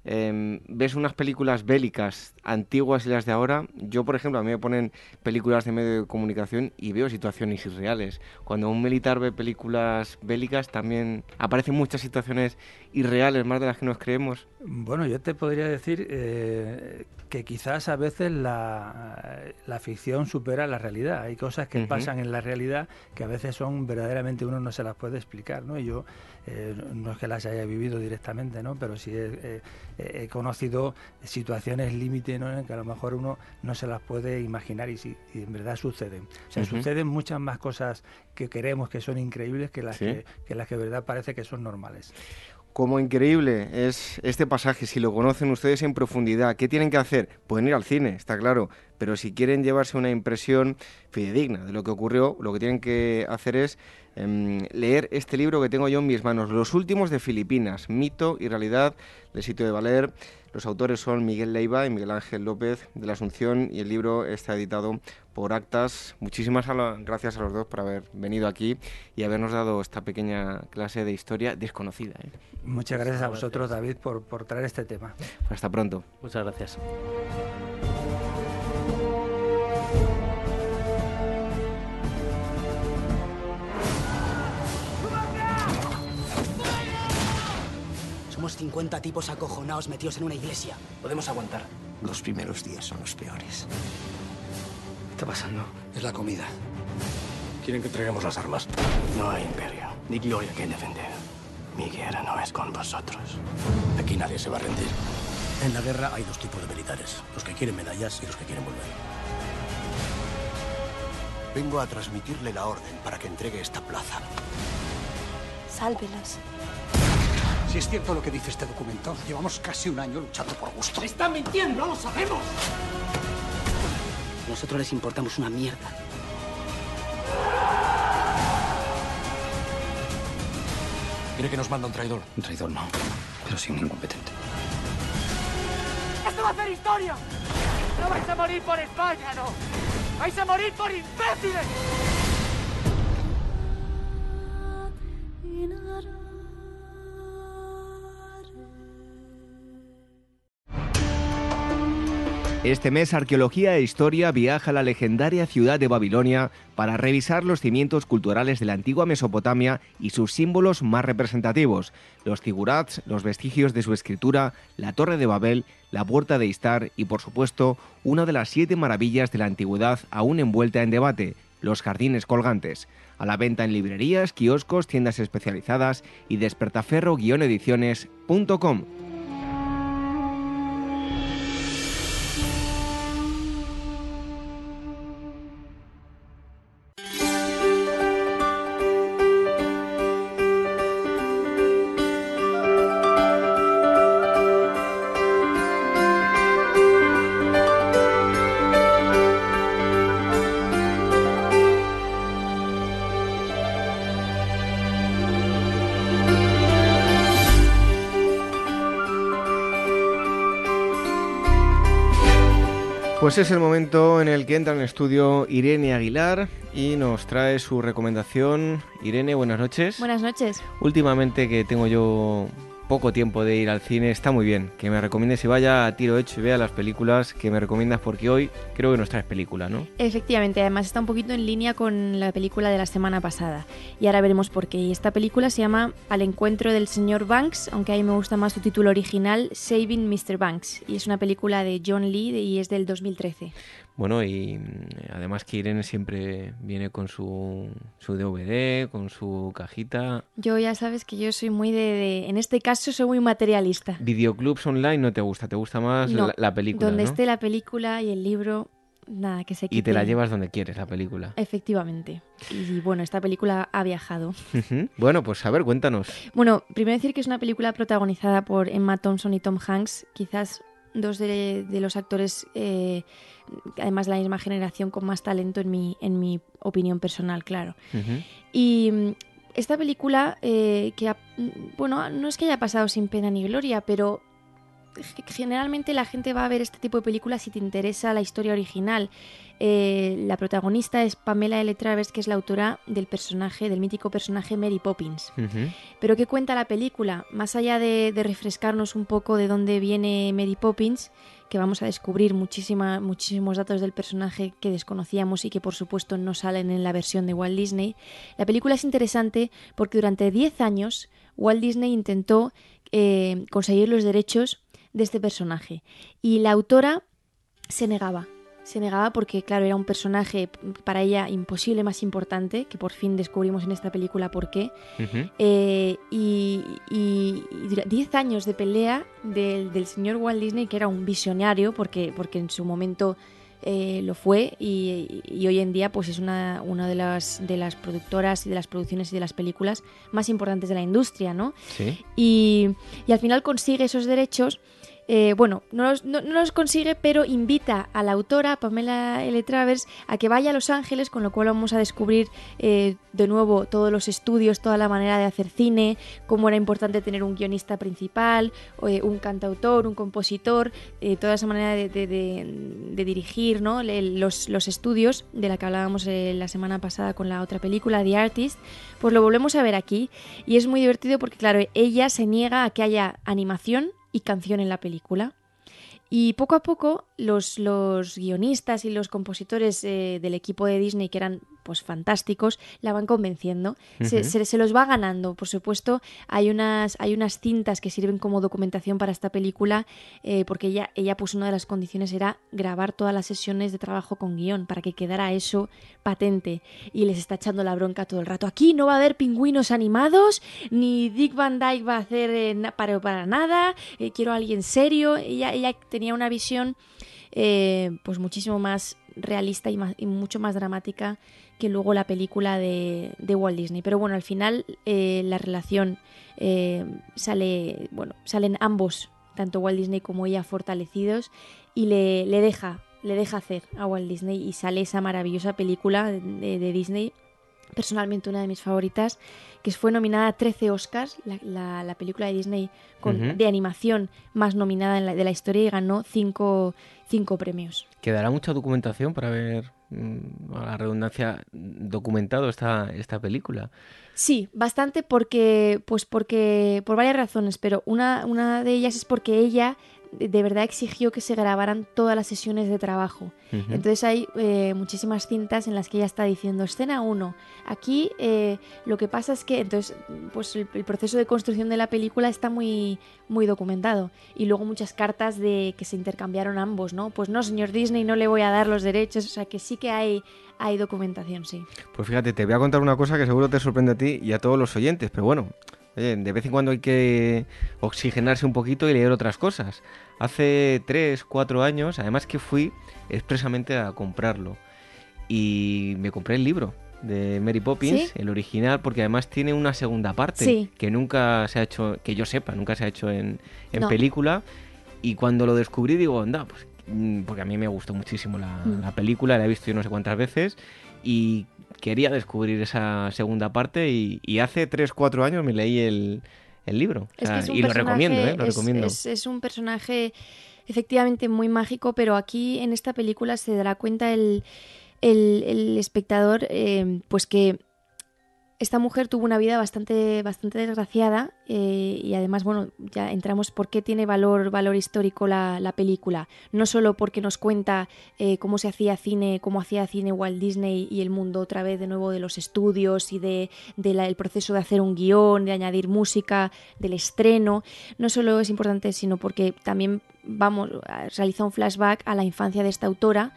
Em, ves unas películas bélicas antiguas y las de ahora, yo por ejemplo, a mí me ponen películas de medio de comunicación y veo situaciones irreales. Cuando un militar ve películas bélicas también aparecen muchas situaciones irreales, más de las que nos creemos. Bueno, yo te podría decir eh, que quizás a veces la, ficción supera la realidad. Hay cosas que pasan en la realidad que a veces son verdaderamente uno no se las puede explicar, ¿no? Y yo eh, no es que las haya vivido directamente, ¿no? Pero sí he, conocido situaciones límite que a lo mejor uno no se las puede imaginar y, si, en verdad suceden. O sea, suceden muchas más cosas que queremos que son increíbles que las que, que las que de verdad parece que son normales. Como increíble es este pasaje, si lo conocen ustedes en profundidad, ¿qué tienen que hacer? Pueden ir al cine, está claro, pero si quieren llevarse una impresión fidedigna de lo que ocurrió, lo que tienen que hacer es em, leer este libro que tengo yo en mis manos, Los últimos de Filipinas, mito y realidad del sitio de Valer. Los autores son Miguel Leiva y Miguel Ángel López de la Asunción y el libro está editado por Actas. Muchísimas gracias a los dos por haber venido aquí y habernos dado esta pequeña clase de historia desconocida. ¿eh? Muchas gracias a vosotros, David, por, por traer este tema. Hasta pronto. Muchas gracias. Somos 50 tipos acojonados metidos en una iglesia. Podemos aguantar. Los primeros días son los peores. ¿Qué está pasando? Es la comida. Quieren que entreguemos las armas. No hay imperio, ni gloria que defender. Mi guerra no es con vosotros. Aquí nadie se va a rendir. En la guerra hay dos tipos de militares. Los que quieren medallas y los que quieren volver. Vengo a transmitirle la orden para que entregue esta plaza. Sálvelas. Si es cierto lo que dice este documento, llevamos casi un año luchando por gusto. ¡Están mintiendo! ¡Lo sabemos! Nosotros les importamos una mierda. ¿Quiere que nos manda un traidor? Un traidor no, pero sí un incompetente. ¡Esto va a ser historia! ¡No vais a morir por España, no! ¡Vais a morir por imbéciles! Este mes Arqueología e Historia viaja a la legendaria ciudad de Babilonia para revisar los cimientos culturales de la antigua Mesopotamia y sus símbolos más representativos, los zigurats, los vestigios de su escritura, la Torre de Babel, la Puerta de Istar y por supuesto una de las siete maravillas de la antigüedad aún envuelta en debate, los jardines colgantes. A la venta en librerías, kioscos, tiendas especializadas y despertaferro-ediciones.com. Pues es el momento en el que entra en el estudio Irene Aguilar y nos trae su recomendación. Irene, buenas noches. Buenas noches. Últimamente que tengo yo poco tiempo de ir al cine, está muy bien. Que me recomiendes y vaya a tiro hecho y vea las películas que me recomiendas porque hoy creo que nos traes película, ¿no? Efectivamente, además está un poquito en línea con la película de la semana pasada. Y ahora veremos por qué. Esta película se llama Al encuentro del señor Banks, aunque a mí me gusta más su título original, Saving Mr. Banks. Y es una película de John Lee y es del 2013. Bueno, y mm, además que Irene siempre viene con su, su DVD, con su cajita. Yo ya sabes que yo soy muy de, En este caso soy muy materialista. ¿Videoclubs online no te gusta? ¿Te gusta más la, película? Donde esté la película y el libro, nada, que se quite. Y te la llevas donde quieres, la película. Efectivamente. Y, bueno, esta película ha viajado. Bueno, pues a ver, cuéntanos. Bueno, primero decir que es una película protagonizada por Emma Thompson y Tom Hanks, quizás dos de, los actores, eh, además de la misma generación, con más talento en mi, en mi opinión personal, claro. Y mm, esta película, eh, que, mm, bueno, no es que haya pasado sin pena ni gloria, pero generalmente la gente va a ver este tipo de películas si te interesa la historia original. Eh, la protagonista es Pamela L. Travers, que es la autora del personaje, del mítico personaje Mary Poppins. Pero ¿qué cuenta la película? Más allá de, refrescarnos un poco de dónde viene Mary Poppins, que vamos a descubrir muchísima, muchísimos datos del personaje que desconocíamos y que por supuesto no salen en la versión de Walt Disney, la película es interesante porque durante 10 años Walt Disney intentó eh, conseguir los derechos de este personaje y la autora se negaba se negaba porque, claro, era un personaje para ella imposible, más importante, que por fin descubrimos en esta película por qué. Eh, y, y, 10 años de pelea del, señor Walt Disney, que era un visionario, porque, porque en su momento eh, lo fue, y, hoy en día pues es una, una de, las, de las productoras y de las producciones y de las películas más importantes de la industria, ¿no? Sí. Y, y al final consigue esos derechos eh, bueno, no los, consigue, pero invita a la autora, Pamela L. Travers, a que vaya a Los Ángeles, con lo cual vamos a descubrir eh, de nuevo todos los estudios, toda la manera de hacer cine, cómo era importante tener un guionista principal, eh, un cantautor, un compositor, toda esa manera de, dirigir ¿no? los, los, estudios, de la que hablábamos la semana pasada con la otra película, The Artist, pues lo volvemos a ver aquí. Y es muy divertido porque, claro, ella se niega a que haya animación y canción en la película. Y poco a poco los, los guionistas y los compositores eh, del equipo de Disney, que eran pues fantásticos, la van convenciendo. se, se, los va ganando. Por supuesto, hay unas, hay unas cintas que sirven como documentación para esta película, eh, porque ella, ella puso una de las condiciones era grabar todas las sesiones de trabajo con guion, para que quedara eso patente. Y les está echando la bronca todo el rato. Aquí no va a haber pingüinos animados, ni Dick Van Dyke va a hacer eh, para, para nada, eh, quiero a alguien serio. Ella, ella tenía una visión pues muchísimo más realista y, y mucho más dramática que luego la película de, Walt Disney. Pero bueno, al final eh, la relación eh, sale, bueno, salen ambos, tanto Walt Disney como ella, fortalecidos y le, le, deja, le deja hacer a Walt Disney y sale esa maravillosa película de, Disney, personalmente una de mis favoritas, que fue nominada a 13 Oscars, la, película de Disney con, de animación más nominada en la, de la historia y ganó 5 cinco premios. ¿Quedará mucha documentación para ver Mm, a la redundancia, documentado esta, esta película. Sí, bastante porque, pues porque, por varias razones, pero una, una de ellas es porque ella de verdad exigió que se grabaran todas las sesiones de trabajo. Entonces hay eh, muchísimas cintas en las que ella está diciendo, escena 1, aquí eh, lo que pasa es que entonces pues el, proceso de construcción de la película está muy, muy documentado. Y luego muchas cartas de que se intercambiaron ambos, ¿no? Pues no, señor Disney, no le voy a dar los derechos, o sea que sí que hay, hay documentación, sí. Pues fíjate, te voy a contar una cosa que seguro te sorprende a ti y a todos los oyentes, pero bueno, de vez en cuando hay que oxigenarse un poquito y leer otras cosas. Hace 3, 4 años, además que fui expresamente a comprarlo. Y me compré el libro de Mary Poppins, el original, porque además tiene una segunda parte que nunca se ha hecho, que yo sepa, nunca se ha hecho en, película. Y cuando lo descubrí digo, anda, pues mm, porque a mí me gustó muchísimo la, mm. la película, la he visto yo no sé cuántas veces y quería descubrir esa segunda parte y, hace 3-4 años me leí el, libro. y lo recomiendo, ¿eh? Lo es, recomiendo. Es, un personaje efectivamente muy mágico, pero aquí en esta película se dará cuenta el, el, espectador eh, pues que esta mujer tuvo una vida bastante, bastante desgraciada eh, y además, bueno, ya entramos por qué tiene valor, valor histórico la, película. No solo porque nos cuenta eh, cómo se hacía cine, cómo hacía cine Walt Disney y el mundo otra vez de nuevo de los estudios y de, el proceso de hacer un guion, de añadir música, del estreno. No solo es importante, sino porque también vamos, realiza un flashback a la infancia de esta autora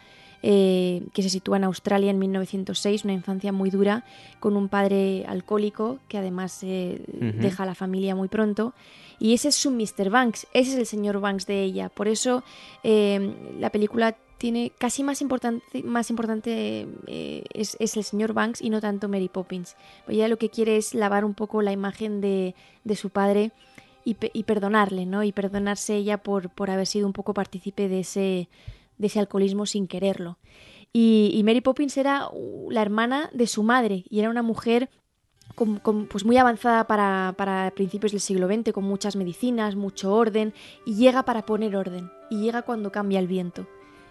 eh, que se sitúa en Australia en 1906, una infancia muy dura, con un padre alcohólico que además eh, deja a la familia muy pronto. Y ese es su Mr. Banks, ese es el señor Banks de ella. Por eso eh, la película tiene casi más importante, más importante es, el señor Banks y no tanto Mary Poppins. Ella lo que quiere es lavar un poco la imagen de, su padre y, perdonarle, ¿no? Y perdonarse ella por, por haber sido un poco partícipe de ese, de ese alcoholismo sin quererlo. Y, Mary Poppins era la hermana de su madre y era una mujer pues muy avanzada para, para, principios del siglo XX, con muchas medicinas, mucho orden, y llega para poner orden, y llega cuando cambia el viento.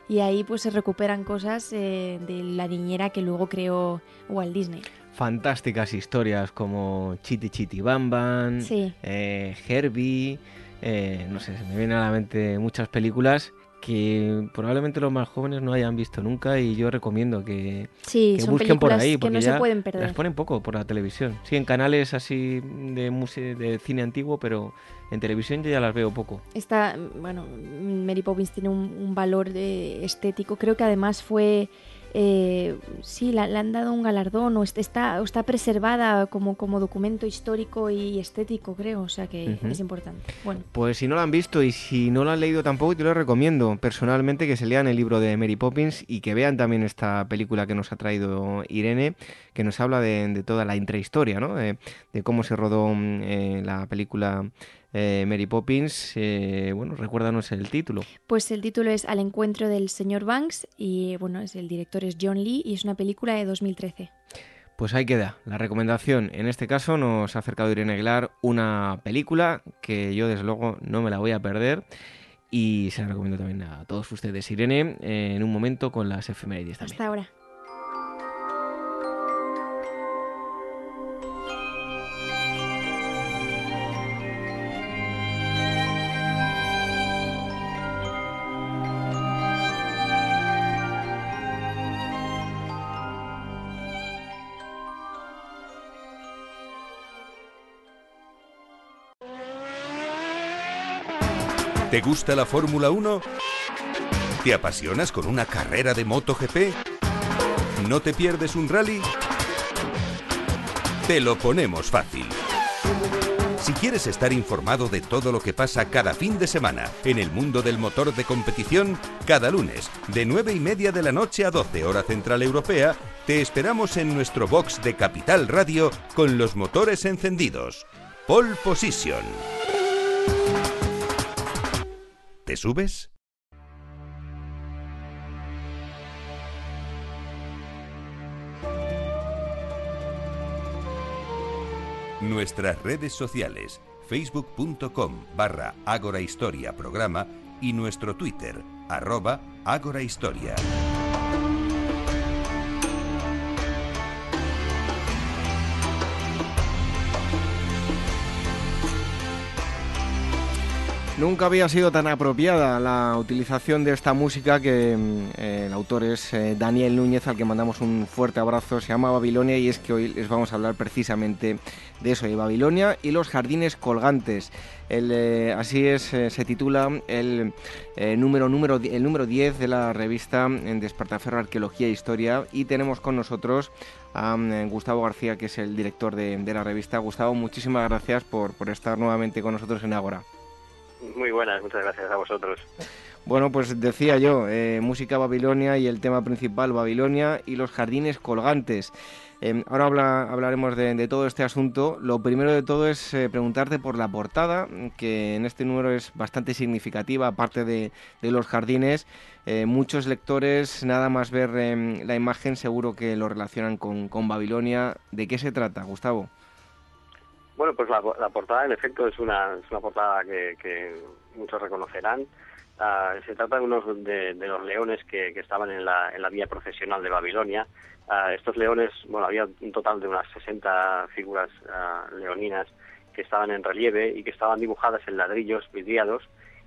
Y ahí pues se recuperan cosas eh, de la niñera que luego creó Walt Disney. Fantásticas historias como Chiti Chiti Bam Bam, eh, Herbie, eh, no sé, se me vienen a la mente muchas películas que probablemente los más jóvenes no hayan visto nunca y yo recomiendo que, busquen por ahí porque ya las ponen poco por la televisión. Sí, en canales así de de cine antiguo, pero en televisión yo ya las veo poco. Esta, bueno, Mary Poppins tiene un, valor de estético. Creo que además fue eh, sí, le han dado un galardón o está, está preservada como, como documento histórico y estético, creo, o sea que es importante. Bueno. Pues si no lo han visto y si no lo han leído tampoco, yo les recomiendo personalmente que se lean el libro de Mary Poppins y que vean también esta película que nos ha traído Irene, que nos habla de, toda la intrahistoria, ¿no? de, cómo se rodó mm, eh, la película eh, Mary Poppins, eh, bueno, recuérdanos el título. Pues el título es Al encuentro del señor Banks y bueno, es, el director es John Lee y es una película de 2013. Pues ahí queda. La recomendación en este caso nos ha acercado Irene Aguilar una película que yo desde luego no me la voy a perder y se la recomiendo también a todos ustedes. Irene, en un momento con las efemérides también. Hasta ahora. ¿Te gusta la Fórmula 1? ¿Te apasionas con una carrera de MotoGP? ¿No te pierdes un rally? Te lo ponemos fácil. Si quieres estar informado de todo lo que pasa cada fin de semana en el mundo del motor de competición, cada lunes, de 9 y media de la noche a 12 hora central europea, te esperamos en nuestro box de Capital Radio con los motores encendidos. Pole Position. ¿Te subes? Nuestras redes sociales, facebook.com barra Historia Programa y nuestro Twitter, arroba Historia. Nunca había sido tan apropiada la utilización de esta música que mm, eh, el autor es eh, Daniel Núñez, al que mandamos un fuerte abrazo. Se llama Babilonia y es que hoy les vamos a hablar precisamente de eso, de Babilonia y los jardines colgantes. Eh, así es, se titula el, número, número, el número 10 de la revista en Despertaferro Arqueología e Historia y tenemos con nosotros a Gustavo García, que es el director de, la revista. Gustavo, muchísimas gracias por, por estar nuevamente con nosotros en Ágora. Muy buenas, muchas gracias a vosotros. Bueno, pues decía yo, eh, música Babilonia y el tema principal Babilonia y los jardines colgantes. Em, ahora hablaremos de, todo este asunto. Lo primero de todo es eh, preguntarte por la portada, que en este número es bastante significativa, aparte de, los jardines. Eh, muchos lectores, nada más ver em, la imagen, seguro que lo relacionan con Babilonia. ¿De qué se trata, Gustavo? Bueno, pues la, portada en efecto es una, es una portada que, muchos reconocerán. Ah, se trata de unos de, los leones que, estaban en la, en la vía profesional de Babilonia estos leones, bueno, había un total de unas 60 figuras leoninas que estaban en relieve y que estaban dibujadas en ladrillos vidriados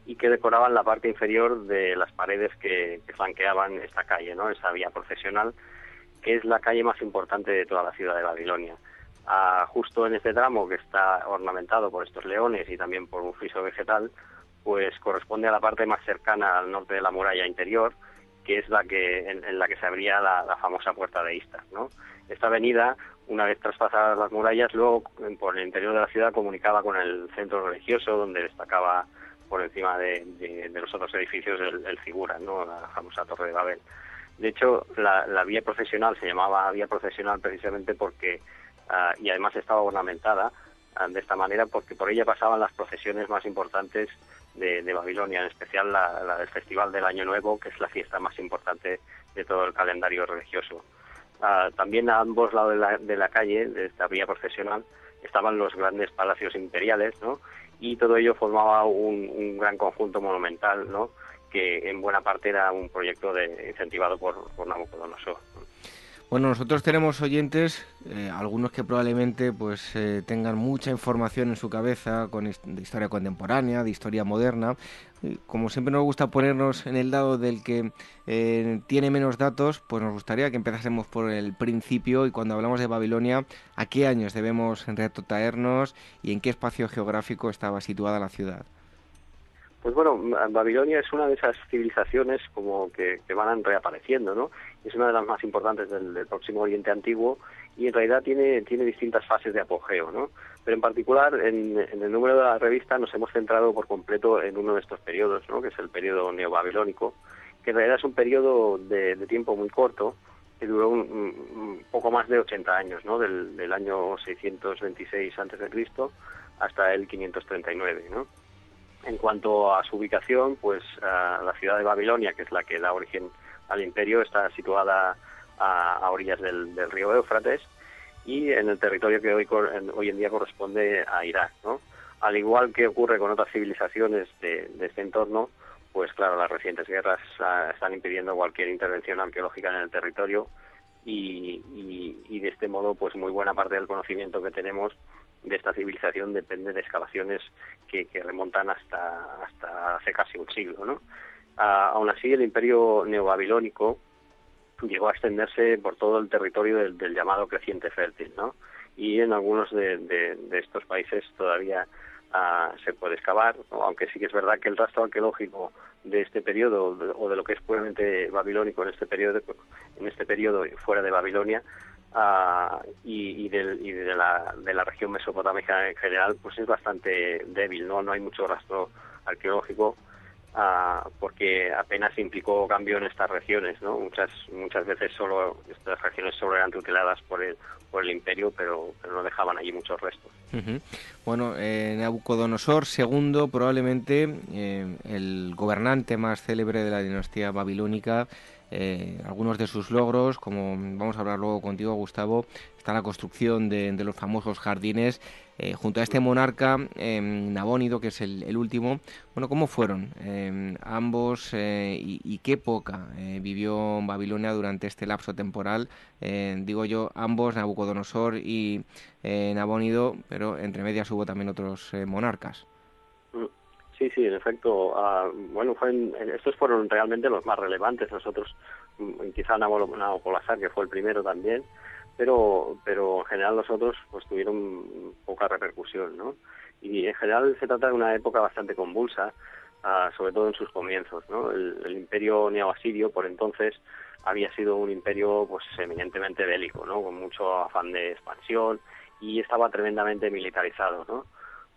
y que decoraban la parte inferior de las paredes que, flanqueaban esta calle, ¿no? Esta vía profesional, que es la calle más importante de toda la ciudad de Babilonia. Justo en este tramo que está ornamentado por estos leones y también por un friso vegetal, pues corresponde a la parte más cercana al norte de la muralla interior, que es la que en, la que se abría la, famosa puerta de Istar, ¿no? Esta avenida, una vez traspasadas las murallas, luego por el interior de la ciudad comunicaba con el centro religioso, donde destacaba por encima de, los otros edificios el, figura, ¿no? la famosa Torre de Babel. De hecho, la, vía profesional se llamaba vía profesional precisamente porque, ah, y además estaba ornamentada ah, de esta manera, porque por ella pasaban las procesiones más importantes de, Babilonia, en especial la, del Festival del Año Nuevo, que es la fiesta más importante de todo el calendario religioso. Ah, también a ambos lados de la, la calle, de esta vía profesional, estaban los grandes palacios imperiales, ¿no? y todo ello formaba un, gran conjunto monumental, ¿no? que en buena parte era un proyecto de, incentivado por Nabucodonosor. Bueno, nosotros tenemos oyentes, eh, algunos que probablemente pues eh, tengan mucha información en su cabeza con de historia contemporánea, de historia moderna. como siempre nos gusta ponernos en el lado del que eh, tiene menos datos, pues nos gustaría que empezásemos por el principio y cuando hablamos de Babilonia, ¿a qué años debemos retrotraernos y en qué espacio geográfico estaba situada la ciudad? Pues bueno, Babilonia es una de esas civilizaciones como que, van reapareciendo, ¿no? Es una de las más importantes del, próximo Oriente Antiguo y en realidad tiene, tiene distintas fases de apogeo, ¿no? Pero en particular, en, el número de la revista nos hemos centrado por completo en uno de estos periodos, ¿no? Que es el periodo neobabilónico, que en realidad es un periodo de, tiempo muy corto, que duró un, poco más de 80 años, ¿no? Del, del año 626 a.C. hasta el 539, ¿no? En cuanto a su ubicación, pues la ciudad de Babilonia, que es la que da origen al imperio, está situada a, orillas del, río Éufrates y en el territorio que hoy, hoy en día corresponde a Irak. ¿no? Al igual que ocurre con otras civilizaciones de, este entorno, pues claro, las recientes guerras ah, están impidiendo cualquier intervención arqueológica en el territorio y, y, de este modo, pues muy buena parte del conocimiento que tenemos de esta civilización depende de excavaciones que, remontan hasta, hasta hace casi un siglo. ¿no? aún así, el imperio neobabilónico llegó a extenderse por todo el territorio del, llamado creciente fértil, ¿no? y en algunos de, estos países todavía ah, se puede excavar, aunque sí que es verdad que el rastro arqueológico de este periodo o de lo que es puramente babilónico en este periodo en este periodo fuera de Babilonia y, de, la, de la región mesopotámica en general, pues es bastante débil, ¿no? No hay mucho rastro arqueológico porque apenas implicó cambio en estas regiones, ¿no? Muchas muchas veces solo estas regiones solo eran tuteladas por el por el imperio, pero, no dejaban allí muchos restos. Bueno, eh, Nabucodonosor II, probablemente eh, el gobernante más célebre de la dinastía babilónica, eh, algunos de sus logros, como vamos a hablar luego contigo, Gustavo, está la construcción de, los famosos jardines eh, junto a este monarca em, Nabónido, que es el, último. Bueno, ¿cómo fueron em, ambos eh, y, qué época vivió Babilonia durante este lapso temporal? digo yo, ambos, Nabucodonosor y Nabónido, pero entre medias hubo también otros monarcas. Sí, sí, en efecto. Ah, bueno, estos fueron realmente los más relevantes. Nosotros, mm, quizá Nabopolazar, que fue el primero también, pero, pero en general los otros pues, tuvieron poca repercusión, ¿no? Y en general se trata de una época bastante convulsa, ah, sobre todo en sus comienzos, ¿no? El, el imperio neoasirio, por entonces, había sido un imperio pues eminentemente bélico, ¿no? Con mucho afán de expansión y estaba tremendamente militarizado, ¿no?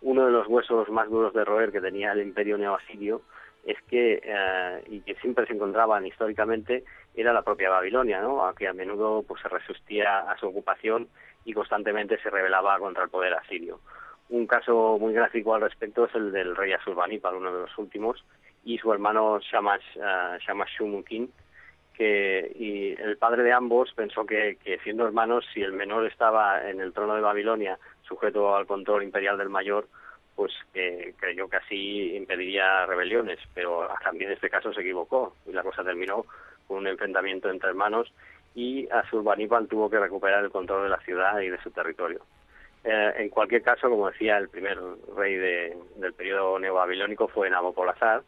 Uno de los huesos más duros de roer que tenía el imperio neoasirio es que, eh, y que siempre se encontraban históricamente, era la propia Babilonia, ¿no? que a menudo pues, se resistía a su ocupación y constantemente se rebelaba contra el poder asirio. Un caso muy gráfico al respecto es el del rey Asurbanipal, uno de los últimos, y su hermano Shamash, uh, Shumukin, que y el padre de ambos pensó que, que siendo hermanos, si el menor estaba en el trono de Babilonia sujeto al control imperial del mayor, pues que creyó que así impediría rebeliones, pero también en este caso se equivocó y la cosa terminó con un enfrentamiento entre hermanos y Asurbanipal tuvo que recuperar el control de la ciudad y de su territorio. Eh, en cualquier caso, como decía, el primer rey del periodo neobabilónico fue Nabopolassar,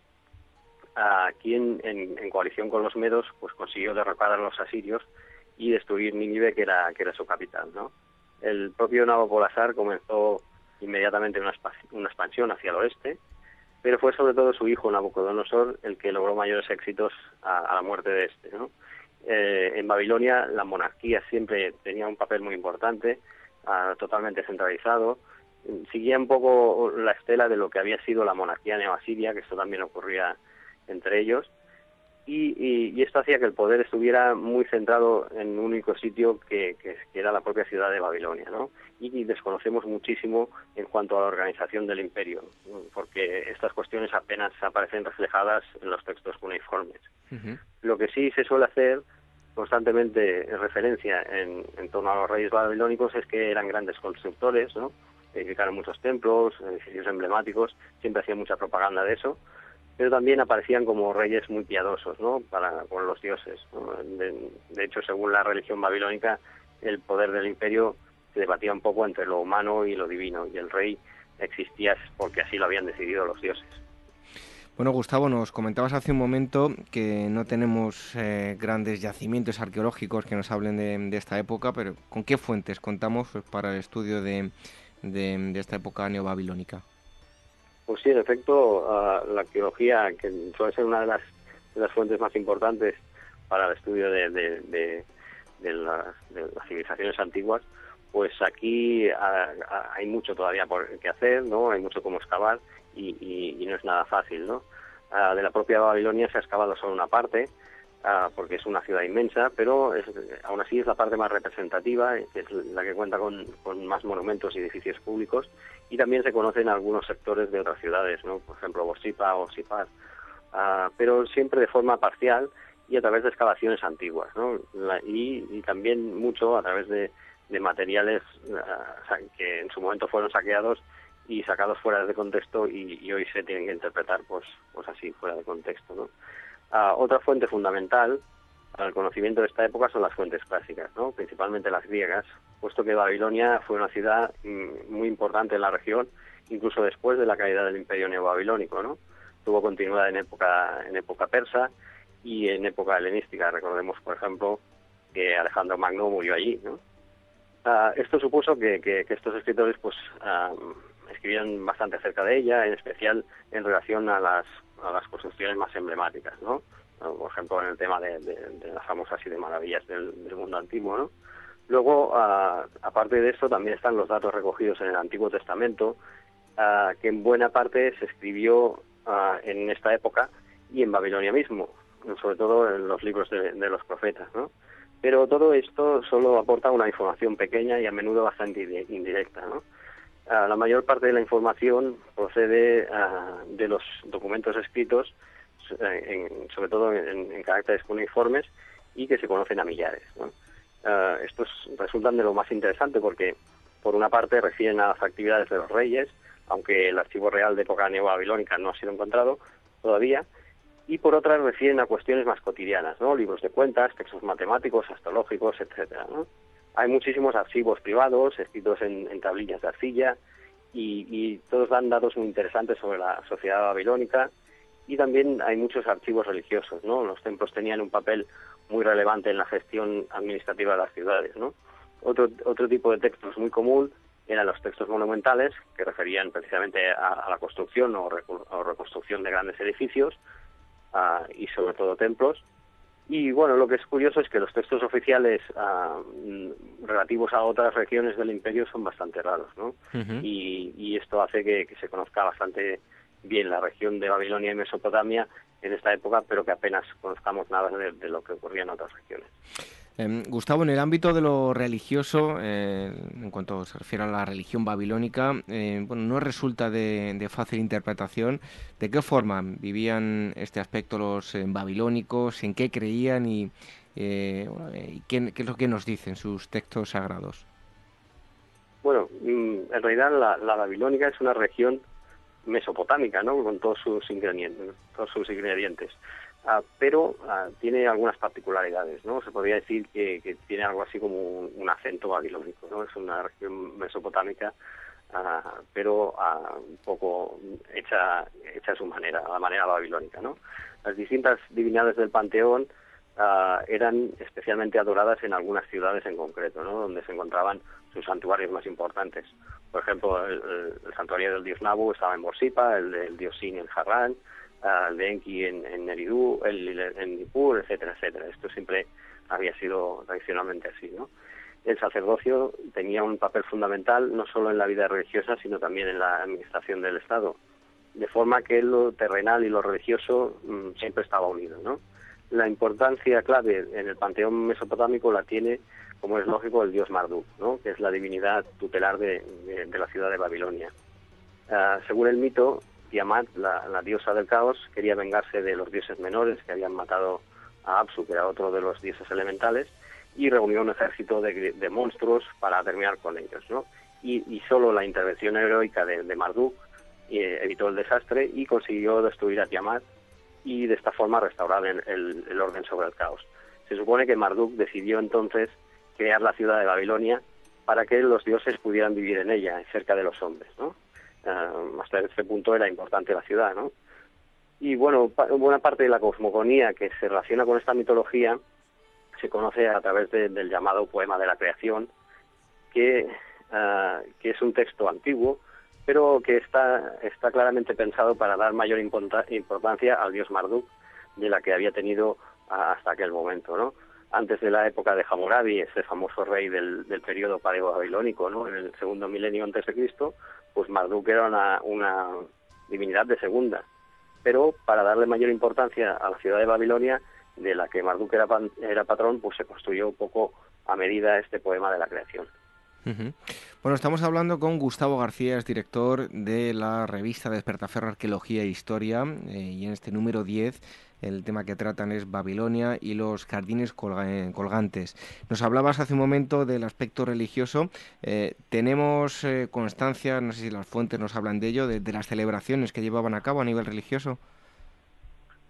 a quien en, coalición con los medos pues consiguió derrocar a los asirios y destruir Nínive, que era, que era su capital. ¿no? El propio Nabopolassar comenzó inmediatamente una, expansión hacia el oeste, pero fue sobre todo su hijo Nabucodonosor el que logró mayores éxitos a, la muerte de este. Eh, en Babilonia la monarquía siempre tenía un papel muy importante, totalmente centralizado. Seguía un poco la estela de lo que había sido la monarquía neoasiria, que esto también ocurría entre ellos. Y, esto hacía que el poder estuviera muy centrado en un único sitio que, era la propia ciudad de Babilonia, ¿no? Y, desconocemos muchísimo en cuanto a la organización del imperio, porque estas cuestiones apenas aparecen reflejadas en los textos cuneiformes. Lo que sí se suele hacer constantemente en referencia en, torno a los reyes babilónicos es que eran grandes constructores, ¿no? edificaron muchos templos, edificios emblemáticos, siempre hacían mucha propaganda de eso, pero también aparecían como reyes muy piadosos ¿no? para con los dioses. De, hecho, según la religión babilónica, el poder del imperio se debatía un poco entre lo humano y lo divino, y el rey existía porque así lo habían decidido los dioses. Bueno, Gustavo, nos comentabas hace un momento que no tenemos eh, grandes yacimientos arqueológicos que nos hablen de, esta época, pero ¿con qué fuentes contamos pues, para el estudio de, de, esta época neobabilónica? Pues sí, en efecto, ah, la arqueología, que suele ser una de las, fuentes más importantes para el estudio de, las, civilizaciones antiguas, pues aquí ah, ah, hay mucho todavía por que hacer, ¿no? Hay mucho como excavar y, no es nada fácil, ¿no? de la propia Babilonia se ha excavado solo una parte, porque es una ciudad inmensa, pero aún así es la parte más representativa, que es la que cuenta con, más monumentos y edificios públicos, y también se conocen algunos sectores de otras ciudades, ¿no? por ejemplo Bosipa o Sipar, ah, pero siempre de forma parcial y a través de excavaciones antiguas, ¿no? y, también mucho a través de, materiales ah, que en su momento fueron saqueados y sacados fuera de contexto y, hoy se tienen que interpretar pues pues así fuera de contexto. Ah, otra fuente fundamental para el conocimiento de esta época son las fuentes clásicas, ¿no? principalmente las griegas, puesto que Babilonia fue una ciudad mm, muy importante en la región, incluso después de la caída del imperio neobabilónico. ¿no? Tuvo continuidad en época, en época persa y en época helenística. Recordemos, por ejemplo, que Alejandro Magno murió allí. ¿no? Ah, esto supuso que, estos escritores pues, ah, escribían bastante acerca de ella, en especial en relación a las a las construcciones más emblemáticas, ¿no? Por ejemplo, en el tema de, las famosas siete maravillas del, mundo antiguo, ¿no? Luego, aparte de eso, también están los datos recogidos en el Antiguo Testamento, que en buena parte se escribió en esta época y en Babilonia mismo, sobre todo en los libros de, los profetas, ¿no? Pero todo esto solo aporta una información pequeña y a menudo bastante indirecta, ¿no? La mayor parte de la información procede de los documentos escritos, eh, sobre todo en, caracteres cuneiformes, y que se conocen a millares. estos resultan de lo más interesante porque, por una parte, refieren a las actividades de los reyes, aunque el archivo real de época neobabilónica no ha sido encontrado todavía, y por otra refieren a cuestiones más cotidianas, ¿no? libros de cuentas, textos matemáticos, astrológicos, etcétera. Hay muchísimos archivos privados escritos en, tablillas de arcilla y, todos dan datos muy interesantes sobre la sociedad babilónica y también hay muchos archivos religiosos, ¿no? Los templos tenían un papel muy relevante en la gestión administrativa de las ciudades, ¿no? Otro, otro tipo de textos muy común eran los textos monumentales, que referían precisamente a, la construcción o, reconstrucción de grandes edificios y sobre todo templos. Y bueno, lo que es curioso es que los textos oficiales ah, mm, relativos a otras regiones del imperio son bastante raros, ¿no? y, esto hace que, se conozca bastante bien la región de Babilonia y Mesopotamia en esta época, pero que apenas conozcamos nada de lo que ocurría en otras regiones. Em, Gustavo, en el ámbito de lo religioso, eh, en cuanto se refiere a la religión babilónica, eh, bueno, no resulta de, fácil interpretación. ¿De qué forma vivían este aspecto los eh, babilónicos? ¿En qué creían? ¿Y, qué, es lo que nos dicen sus textos sagrados? Bueno, mm, en realidad la, la babilónica es una región mesopotámica, ¿no? Con todos sus ingredientes, todos sus ingredientes Ah, pero ah, tiene algunas particularidades, ¿no? Se podría decir que, tiene algo así como un, acento babilónico, ¿no? Es una región mesopotámica, ah, pero un poco hecha, hecha a su manera, a la manera babilónica, ¿no? Las distintas divinidades del panteón eran especialmente adoradas en algunas ciudades en concreto, ¿no? Donde se encontraban sus santuarios más importantes. Por ejemplo, el, santuario del dios Nabu estaba en Borsipa, el del dios Sin en Harran, el de Enki en, en Neridú, el, en Nippur, etcétera, etcétera. Esto siempre había sido tradicionalmente así, ¿no? El sacerdocio tenía un papel fundamental no solo en la vida religiosa, sino también en la administración del Estado, de forma que lo terrenal y lo religioso mm, siempre estaba unido, ¿no? La importancia clave en el panteón mesopotámico la tiene, como es lógico, el dios Marduk, ¿no? que es la divinidad tutelar de, la ciudad de Babilonia. Ah, según el mito, Tiamat, la, diosa del caos, quería vengarse de los dioses menores que habían matado a Apsu, que era otro de los dioses elementales, y reunió un ejército de, monstruos para terminar con ellos. ¿no? Y, solo la intervención heroica de, Marduk eh, evitó el desastre y consiguió destruir a Tiamat y de esta forma restaurar el, el, orden sobre el caos. Se supone que Marduk decidió entonces crear la ciudad de Babilonia para que los dioses pudieran vivir en ella, cerca de los hombres. ¿no? Uh, hasta ese punto era importante la ciudad, ¿no? Y bueno, buena parte de la cosmogonía que se relaciona con esta mitología se conoce a través del llamado poema de la creación, que, ah, que es un texto antiguo, pero que está, está claramente pensado para dar mayor importancia al dios Marduk de la que había tenido hasta aquel momento, ¿no? Antes de la época de Hammurabi, ese famoso rey del, del periodo paleo-babilónico, ¿no? En el segundo milenio antes de Cristo, pues Marduk era una, una divinidad de segunda. Pero para darle mayor importancia a la ciudad de Babilonia, de la que Marduk era, era patrón, pues se construyó un poco a medida este poema de la creación. Bueno, estamos hablando con Gustavo García, es director de la revista Despertaferro Arqueología e Historia, eh, y en este número 10 el tema que tratan es Babilonia y los jardines eh, colgantes. Nos hablabas hace un momento del aspecto religioso. Eh, ¿Tenemos constancia, no sé si las fuentes nos hablan de ello, de, las celebraciones que llevaban a cabo a nivel religioso?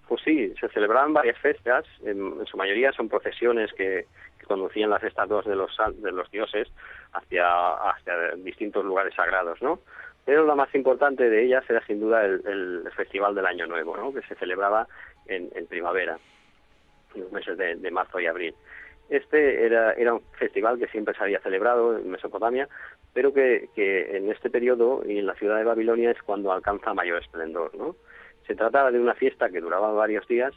Pues sí, se celebraban varias fiestas, en, su mayoría son procesiones que, conducían las estatuas de los, de los dioses hacia, hacia distintos lugares sagrados, ¿no? Pero la más importante de ellas era sin duda el, Festival del Año Nuevo, ¿no? que se celebraba en, primavera, en los meses de, marzo y abril. Este era, era un festival que siempre se había celebrado en Mesopotamia, pero que, que en este periodo y en la ciudad de Babilonia es cuando alcanza mayor esplendor. ¿no? Se trataba de una fiesta que duraba varios días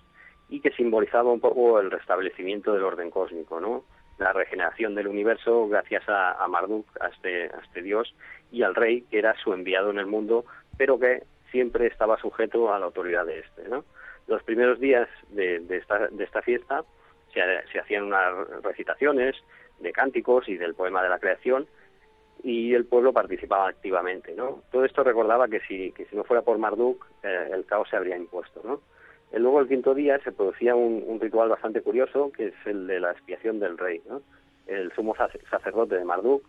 y que simbolizaba un poco el restablecimiento del orden cósmico, ¿no? la regeneración del universo gracias a, Marduk, a este, a este dios, y al rey, que era su enviado en el mundo, pero que siempre estaba sujeto a la autoridad de este. ¿no? Los primeros días de, esta, de esta fiesta se, se, hacían unas recitaciones de cánticos y del poema de la creación, y el pueblo participaba activamente. ¿no? Todo esto recordaba que si, que si no fuera por Marduk, eh, el caos se habría impuesto. ¿no? Luego el quinto día se producía un, ritual bastante curioso, que es el de la expiación del rey. El sumo sacerdote de Marduk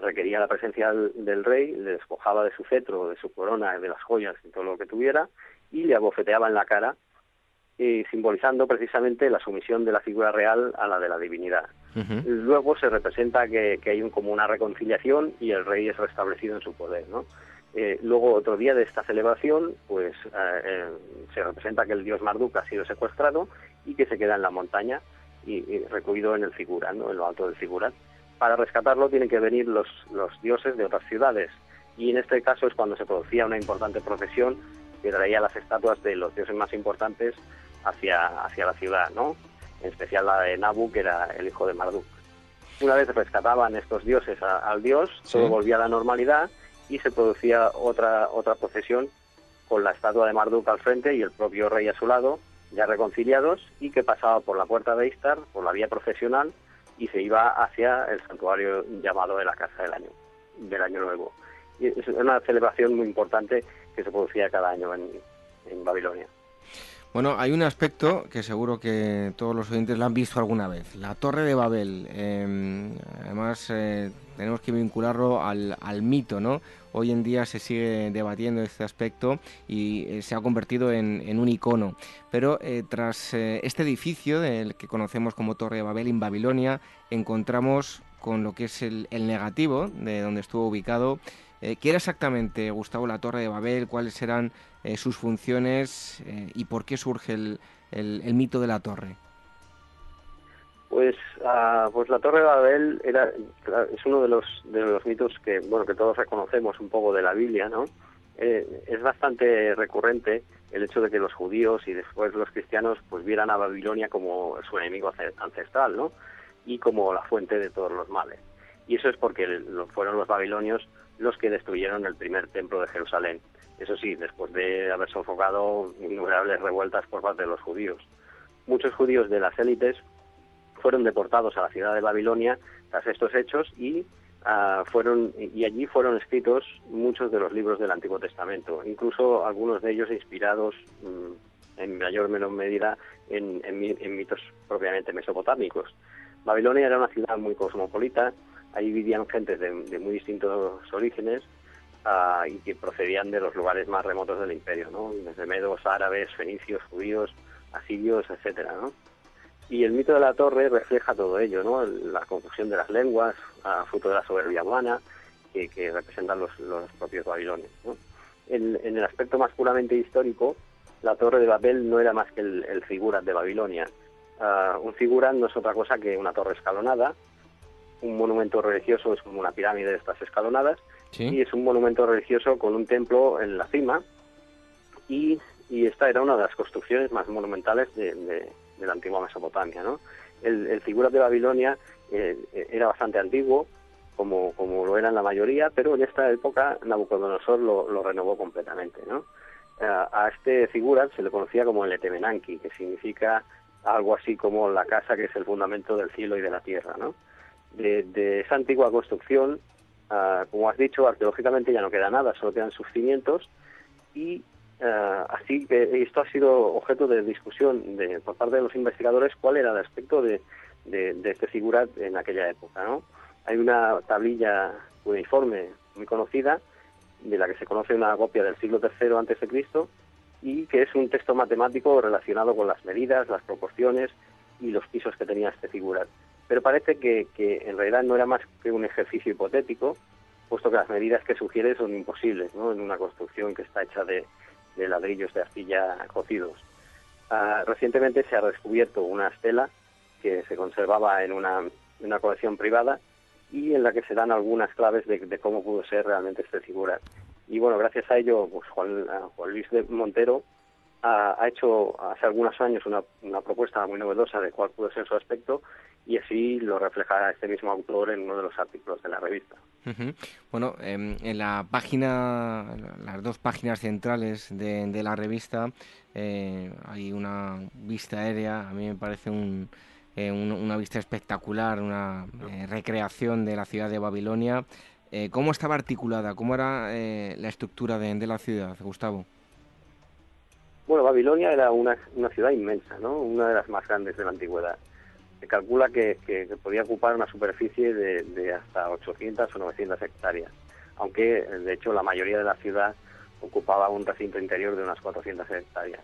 requería la presencia del, rey, le despojaba de su cetro, de su corona, de las joyas y todo lo que tuviera, y le abofeteaba en la cara, y simbolizando precisamente la sumisión de la figura real a la de la divinidad. Luego se representa que, que hay un, como una reconciliación y el rey es restablecido en su poder. ¿no? Eh, luego, otro día de esta celebración, pues eh, eh, se representa que el dios Marduk ha sido secuestrado y que se queda en la montaña y, recluido en el Figurat, ¿no? en lo alto del Figurat. Para rescatarlo tienen que venir los, los dioses de otras ciudades y en este caso es cuando se producía una importante procesión que traía las estatuas de los dioses más importantes hacia, hacia la ciudad, ¿no? en especial la de Nabu, que era el hijo de Marduk. Una vez rescataban estos dioses al dios, todo volvía a la normalidad y se producía otra, otra procesión con la estatua de Marduk al frente y el propio rey a su lado, ya reconciliados, y que pasaba por la puerta de Istar, por la vía profesional, y se iba hacia el santuario llamado de la Casa del Año, del Año Nuevo. Y es una celebración muy importante que se producía cada año en, en Babilonia. Bueno, hay un aspecto que seguro que todos los oyentes lo han visto alguna vez, la Torre de Babel. Em, además, eh, tenemos que vincularlo al, mito, ¿no? Hoy en día se sigue debatiendo este aspecto y eh, se ha convertido en, un icono. Pero eh, tras este edificio, que conocemos como Torre de Babel en Babilonia, encontramos con lo que es el, negativo de donde estuvo ubicado eh, ¿Qué era exactamente, Gustavo, la Torre de Babel? ¿Cuáles eran eh, sus funciones eh, y por qué surge el, mito de la torre? Pues, pues la Torre de Babel era, es uno de los, de los mitos que, bueno, que todos reconocemos un poco de la Biblia, ¿no? es bastante recurrente el hecho de que los judíos y después los cristianos pues vieran a Babilonia como su enemigo ancestral, ¿no? Y como la fuente de todos los males. Y eso es porque fueron los babilonios los que destruyeron el primer templo de Jerusalén. Eso sí, después de haber sofocado innumerables revueltas por parte de los judíos. Muchos judíos de las élites fueron deportados a la ciudad de Babilonia tras estos hechos y ah, fueron y allí fueron escritos muchos de los libros del Antiguo Testamento, incluso algunos de ellos inspirados mm, en mayor o menor medida en, mitos propiamente mesopotámicos. Babilonia era una ciudad muy cosmopolita, Ahí vivían gentes de, muy distintos orígenes ah, y que procedían de los lugares más remotos del imperio, ¿no? Desde medos, árabes, fenicios, judíos, asirios, etcétera, ¿no? Y el mito de la torre refleja todo ello, ¿no? La confusión de las lenguas, a fruto de la soberbia humana, que, representan los, propios babilones, En, el aspecto más puramente histórico, la torre de Babel no era más que el, el figurat de Babilonia. Uh, un figurat no es otra cosa que una torre escalonada, un monumento religioso es como una pirámide de estas escalonadas. Y es un monumento religioso con un templo en la cima. Y, y esta era una de las construcciones más monumentales de, de, la antigua Mesopotamia. ¿no? El, el de Babilonia eh, era bastante antiguo, como, como lo eran la mayoría, pero en esta época Nabucodonosor lo, lo renovó completamente. ¿no? A, a este figura se le conocía como el Etemenanki, que significa algo así como la casa que es el fundamento del cielo y de la tierra. ¿no? de, esa antigua construcción, ah, como has dicho, arqueológicamente ya no queda nada, solo quedan sus cimientos y ah, así que esto ha sido objeto de discusión de, por parte de los investigadores cuál era el aspecto de, de, este figura en aquella época. ¿no? Hay una tablilla uniforme muy conocida de la que se conoce una copia del siglo III antes de Cristo y que es un texto matemático relacionado con las medidas, las proporciones y los pisos que tenía este figura pero parece que, en realidad no era más que un ejercicio hipotético, puesto que las medidas que sugiere son imposibles ¿no? en una construcción que está hecha de, ladrillos de arcilla cocidos. Ah, recientemente se ha descubierto una estela que se conservaba en una, colección privada y en la que se dan algunas claves de, cómo pudo ser realmente este figura. Y bueno, gracias a ello, pues Juan, Juan Luis de Montero ha, hecho hace algunos años una, una propuesta muy novedosa de cuál pudo ser su aspecto y así lo refleja este mismo autor en uno de los artículos de la revista. Bueno, em, en la página, las dos páginas centrales de, la revista eh, hay una vista aérea, a mí me parece eh, una vista espectacular, una eh, recreación de la ciudad de Babilonia. ¿Cómo estaba articulada? ¿Cómo era la estructura de, de, la ciudad, Gustavo? Bueno, Babilonia era una, una ciudad inmensa, ¿no? Una de las más grandes de la antigüedad se calcula que, podía ocupar una superficie de, hasta 800 o 900 hectáreas, aunque de hecho la mayoría de la ciudad ocupaba un recinto interior de unas 400 hectáreas.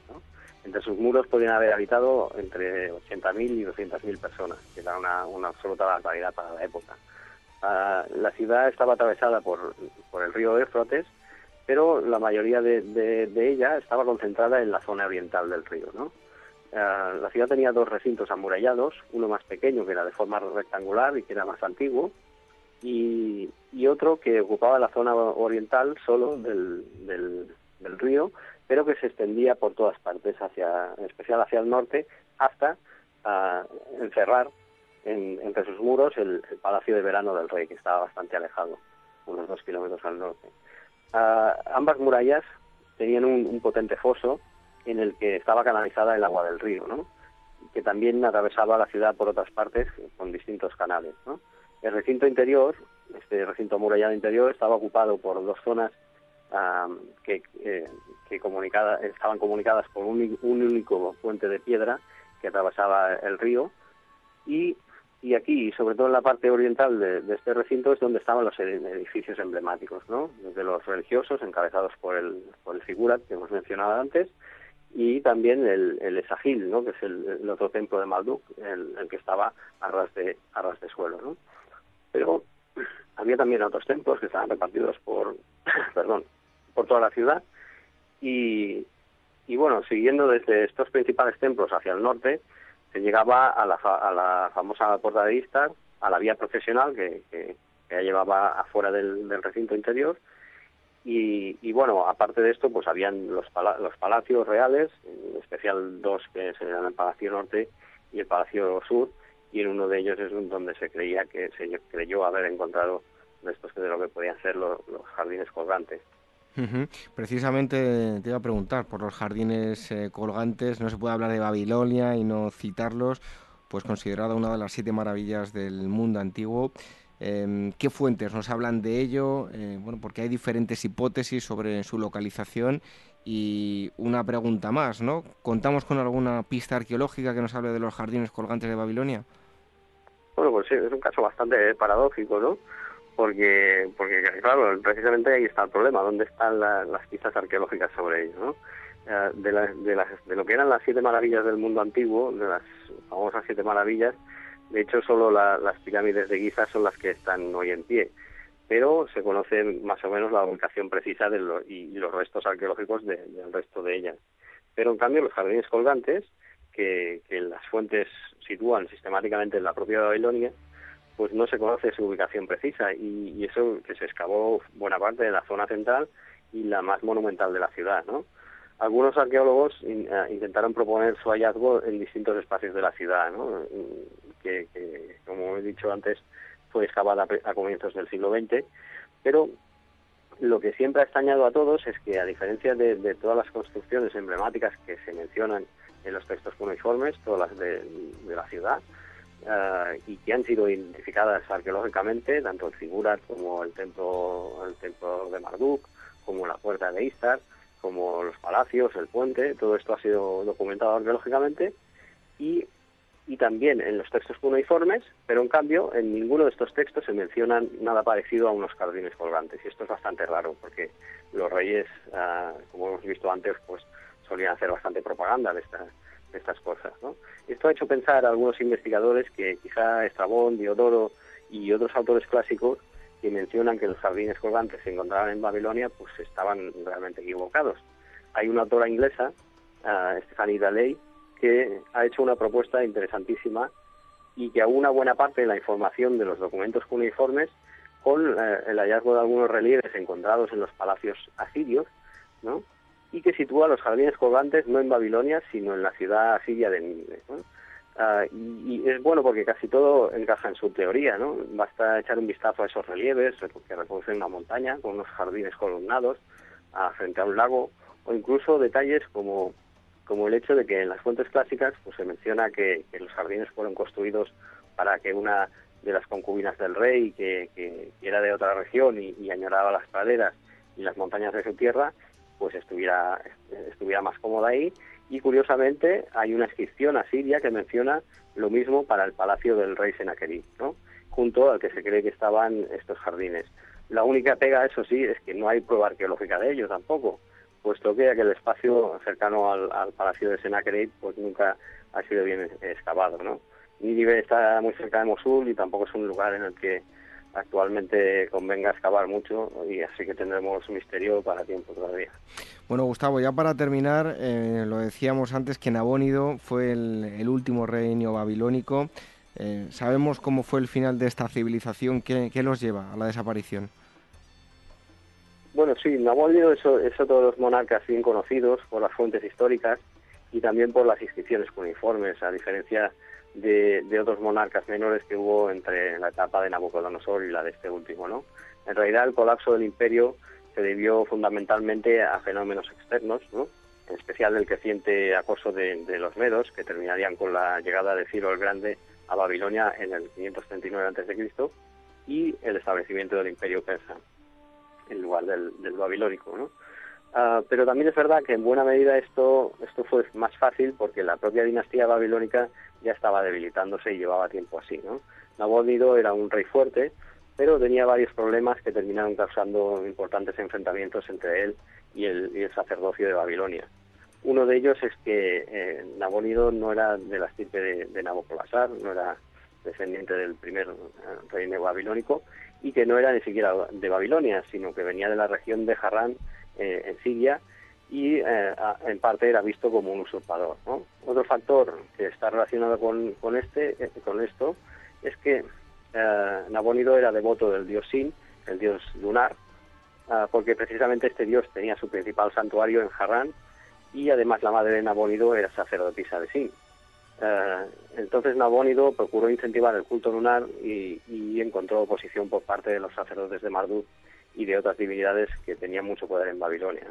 Entre sus muros podían haber habitado entre 80.000 y 200.000 personas, que era una, una absoluta barbaridad para la época. Ah, la ciudad estaba atravesada por, por el río Éfrotes, pero la mayoría de, de, de, ella estaba concentrada en la zona oriental del río. ¿no? Eh, la ciudad tenía dos recintos amurallados, uno más pequeño que era de forma rectangular y que era más antiguo, y, otro que ocupaba la zona oriental solo del, del, río, pero que se extendía por todas partes, hacia, en especial hacia el norte, hasta uh, encerrar en, entre sus muros el, palacio de verano del rey, que estaba bastante alejado, unos dos kilómetros al norte. Uh, ambas murallas tenían un potente foso en el que estaba canalizada el agua del río, ¿no? que también atravesaba la ciudad por otras partes con distintos canales. ¿no? El recinto interior, este recinto amurallado interior, estaba ocupado por dos zonas que, eh, que comunicada, estaban comunicadas por un, un único puente de piedra que atravesaba el río y y aquí, sobre todo en la parte oriental de, este recinto, es donde estaban los edificios emblemáticos, ¿no? Desde los religiosos, encabezados por el, por el figurat que hemos mencionado antes, y también el, el Esagil, ¿no? Que es el, otro templo de Malduk, el, el, que estaba a ras de, a ras de suelo, ¿no? Pero había también otros templos que estaban repartidos por, *coughs* perdón, por toda la ciudad, y, y bueno, siguiendo desde estos principales templos hacia el norte, se llegaba a la, a la famosa puerta de Istar, a la vía profesional que, que, que llevaba afuera del, del recinto interior. Y, y, bueno, aparte de esto, pues habían los, los palacios reales, en especial dos que serían el Palacio Norte y el Palacio Sur, y en uno de ellos es donde se creía que se creyó haber encontrado restos de lo que podían ser los jardines colgantes. Precisamente te iba a preguntar por los jardines eh, colgantes, no se puede hablar de Babilonia y no citarlos, pues considerada una de las siete maravillas del mundo antiguo. Em, ¿Qué fuentes nos hablan de ello? Eh, bueno, porque hay diferentes hipótesis sobre su localización y una pregunta más, ¿no? ¿Contamos con alguna pista arqueológica que nos hable de los jardines colgantes de Babilonia? Bueno, pues sí, es un caso bastante paradójico, ¿no? porque, porque claro, precisamente ahí está el problema, ¿dónde están las pistas arqueológicas sobre ello? ¿no? Eh, de, de, las, de lo que eran las siete maravillas del mundo antiguo, de las famosas siete maravillas, de hecho solo las pirámides de Giza son las que están hoy en pie, pero se conoce más o menos la ubicación precisa de y, los restos arqueológicos del resto de ellas. Pero en cambio los jardines colgantes, que, que las fuentes sitúan sistemáticamente en la propia Babilonia, pues no se conoce su ubicación precisa y, eso que se excavó buena parte de la zona central y la más monumental de la ciudad, ¿no? Algunos arqueólogos eh, intentaron proponer su hallazgo en distintos espacios de la ciudad, ¿no? que, como he dicho antes, fue excavada a comienzos del siglo XX, pero lo que siempre ha extrañado a todos es que, a diferencia de, todas las construcciones emblemáticas que se mencionan en los textos cuneiformes, todas las de la ciudad, Uh, y que han sido identificadas arqueológicamente, tanto el Figurat como el templo, el templo de Marduk, como la puerta de Istar, como los palacios, el puente, todo esto ha sido documentado arqueológicamente y, y también en los textos cuneiformes, pero en cambio en ninguno de estos textos se menciona nada parecido a unos jardines colgantes y esto es bastante raro porque los reyes, uh, como hemos visto antes, pues solían hacer bastante propaganda de esta, estas cosas. ¿no? Esto ha hecho pensar a algunos investigadores que quizá Estrabón, Diodoro y otros autores clásicos que mencionan que los jardines colgantes se encontraban en Babilonia, pues estaban realmente equivocados. Hay una autora inglesa, uh, Stephanie Daley, que ha hecho una propuesta interesantísima y que aúna buena parte de la información de los documentos cuneiformes con eh, el hallazgo de algunos relieves encontrados en los palacios asirios, ¿no? y que sitúa los jardines colgantes no en Babilonia, sino en la ciudad siria de Nínive. Ah, y, es bueno porque casi todo encaja en su teoría, ¿no? Basta echar un vistazo a esos relieves que reconocen una montaña con unos jardines columnados ah, frente a un lago, o incluso detalles como, como el hecho de que en las fuentes clásicas pues se menciona que, los jardines fueron construidos para que una de las concubinas del rey, que, que era de otra región y, y añoraba las praderas y las montañas de su tierra, pues estuviera, estuviera más cómoda ahí. Y curiosamente hay una inscripción asiria que menciona lo mismo para el palacio del rey Senaquerib, ¿no? junto al que se cree que estaban estos jardines. La única pega, eso sí, es que no hay prueba arqueológica de ello tampoco, puesto que aquel espacio cercano al, palacio de Senaquerib pues nunca ha sido bien excavado. ¿no? Nínive está muy cerca de Mosul y tampoco es un lugar en el que actualmente convenga excavar mucho y así que tendremos misterio para tiempo todavía. Bueno, Gustavo, ya para terminar, eh, lo decíamos antes que Nabónido fue el, último reino babilónico. Eh, ¿Sabemos cómo fue el final de esta civilización? ¿Qué, los lleva a la desaparición? Bueno, sí, Nabónido es, es otro de los monarcas bien conocidos por las fuentes históricas y también por las inscripciones cuneiformes, a diferencia de, otros monarcas menores que hubo entre la etapa de Nabucodonosor y la de este último, ¿no? En realidad el colapso del imperio se debió fundamentalmente a fenómenos externos, ¿no? en especial el creciente acoso de, los medos, que terminarían con la llegada de Ciro el Grande a Babilonia en el 539 a.C., y el establecimiento del imperio persa. en lugar del, babilónico, ¿no? Ah, pero también es verdad que en buena medida esto, esto fue más fácil porque la propia dinastía babilónica ya estaba debilitándose y llevaba tiempo así, ¿no? Nabónido era un rey fuerte, pero tenía varios problemas que terminaron causando importantes enfrentamientos entre él y el, sacerdocio de Babilonia. Uno de ellos es que eh, Nabónido no era de la estirpe de, de Nabopolassar, no era descendiente del primer eh, reino babilónico, y que no era ni siquiera de Babilonia, sino que venía de la región de Harran, eh, en Siria, y eh, en parte era visto como un usurpador. Otro factor que está relacionado con, este, con esto es que Nabónido era devoto del dios Sin, el dios lunar, porque precisamente este dios tenía su principal santuario en Harran, y además la madre de Nabónido era sacerdotisa de Sin. Eh, entonces Nabónido procuró incentivar el culto lunar y, encontró oposición por parte de los sacerdotes de Marduk y de otras divinidades que tenían mucho poder en Babilonia.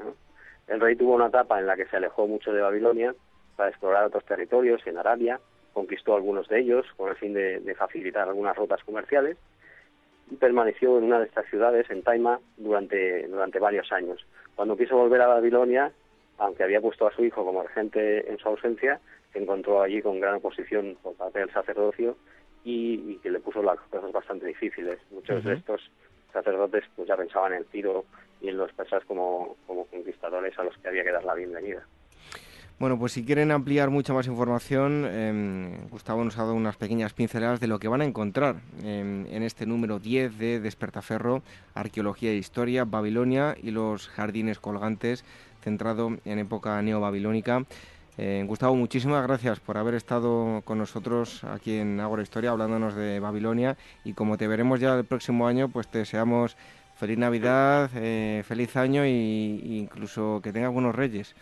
El rey tuvo una etapa en la que se alejó mucho de Babilonia para explorar otros territorios en Arabia, conquistó algunos de ellos con el fin de, facilitar algunas rutas comerciales y permaneció en una de estas ciudades, en Taima, durante, durante varios años. Cuando quiso volver a Babilonia, aunque había puesto a su hijo como regente en su ausencia, se encontró allí con gran oposición por parte del sacerdocio y, que le puso las cosas bastante difíciles. Muchos de estos sacerdotes pues ya pensaban en tiro y en los persas como, como conquistadores a los que había que dar la bienvenida. Bueno, pues si quieren ampliar mucha más información, em, Gustavo nos ha dado unas pequeñas pinceladas de lo que van a encontrar em, en este número 10 de Despertaferro, Arqueología e Historia, Babilonia y los jardines colgantes, centrado en época neobabilónica. Eh, Gustavo, muchísimas gracias por haber estado con nosotros aquí en Ágora Historia hablándonos de Babilonia y como te veremos ya el próximo año, pues te deseamos feliz Navidad, eh, feliz año e incluso que tengas buenos reyes.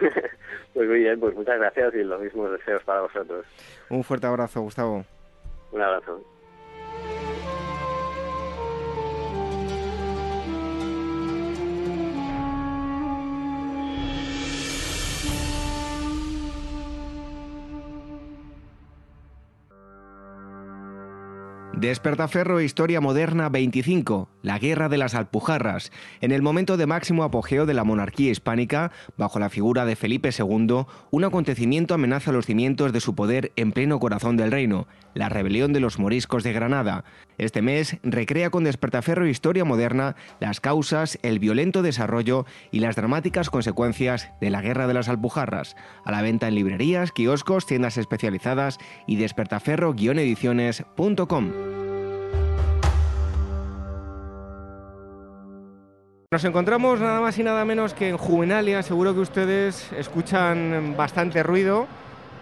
*laughs* pues muy bien, pues muchas gracias y los mismos deseos para vosotros. Un fuerte abrazo, Gustavo. Un abrazo. Despertaferro Historia Moderna 25, la Guerra de las Alpujarras. En el momento de máximo apogeo de la monarquía hispánica, bajo la figura de Felipe II, un acontecimiento amenaza los cimientos de su poder en pleno corazón del reino, la rebelión de los moriscos de Granada. Este mes recrea con Despertaferro Historia Moderna las causas, el violento desarrollo y las dramáticas consecuencias de la Guerra de las Alpujarras, a la venta en librerías, kioscos, tiendas especializadas y despertaferro-ediciones.com. Nos encontramos nada más y nada menos que en Juvenalia. Seguro que ustedes escuchan bastante ruido,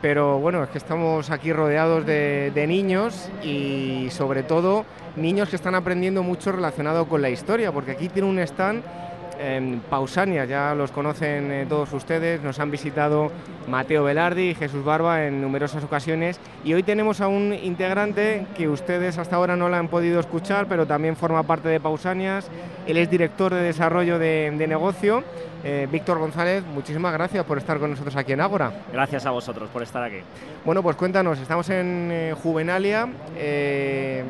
pero bueno, es que estamos aquí rodeados de, niños y sobre todo niños que están aprendiendo mucho relacionado con la historia, porque aquí tiene un stand en Pausania, ya los conocen eh, todos ustedes, nos han visitado Mateo Velardi y Jesús Barba en numerosas ocasiones y hoy tenemos a un integrante que ustedes hasta ahora no la han podido escuchar, pero también forma parte de Pausanias, él es director de desarrollo de, negocio. Eh, Víctor González, muchísimas gracias por estar con nosotros aquí en Ágora. Gracias a vosotros por estar aquí. Bueno, pues cuéntanos, estamos en eh, Juvenalia. ¿Qué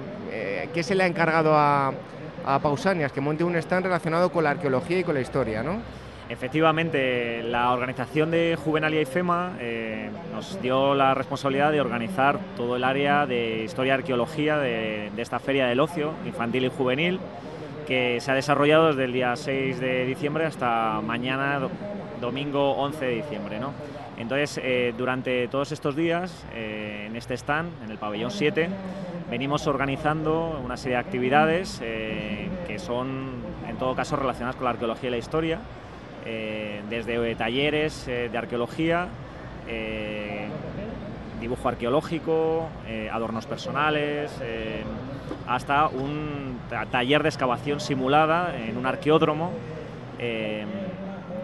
se le ha encargado a, a Pausanias, que monte un stand relacionado con la arqueología y con la historia, ¿no? Efectivamente, la organización de Juvenalia y FEMA eh, nos dio la responsabilidad de organizar todo el área de historia y arqueología de, esta feria del ocio infantil y juvenil que se ha desarrollado desde el día 6 de diciembre hasta mañana, domingo 11 de diciembre. ¿no? Entonces, eh, durante todos estos días, eh, en este stand, en el pabellón 7, venimos organizando una serie de actividades eh, que son, en todo caso, relacionadas con la arqueología y la historia, eh, desde talleres de arqueología, dibujo arqueológico, adornos personales, hasta un taller de excavación simulada en un arqueódromo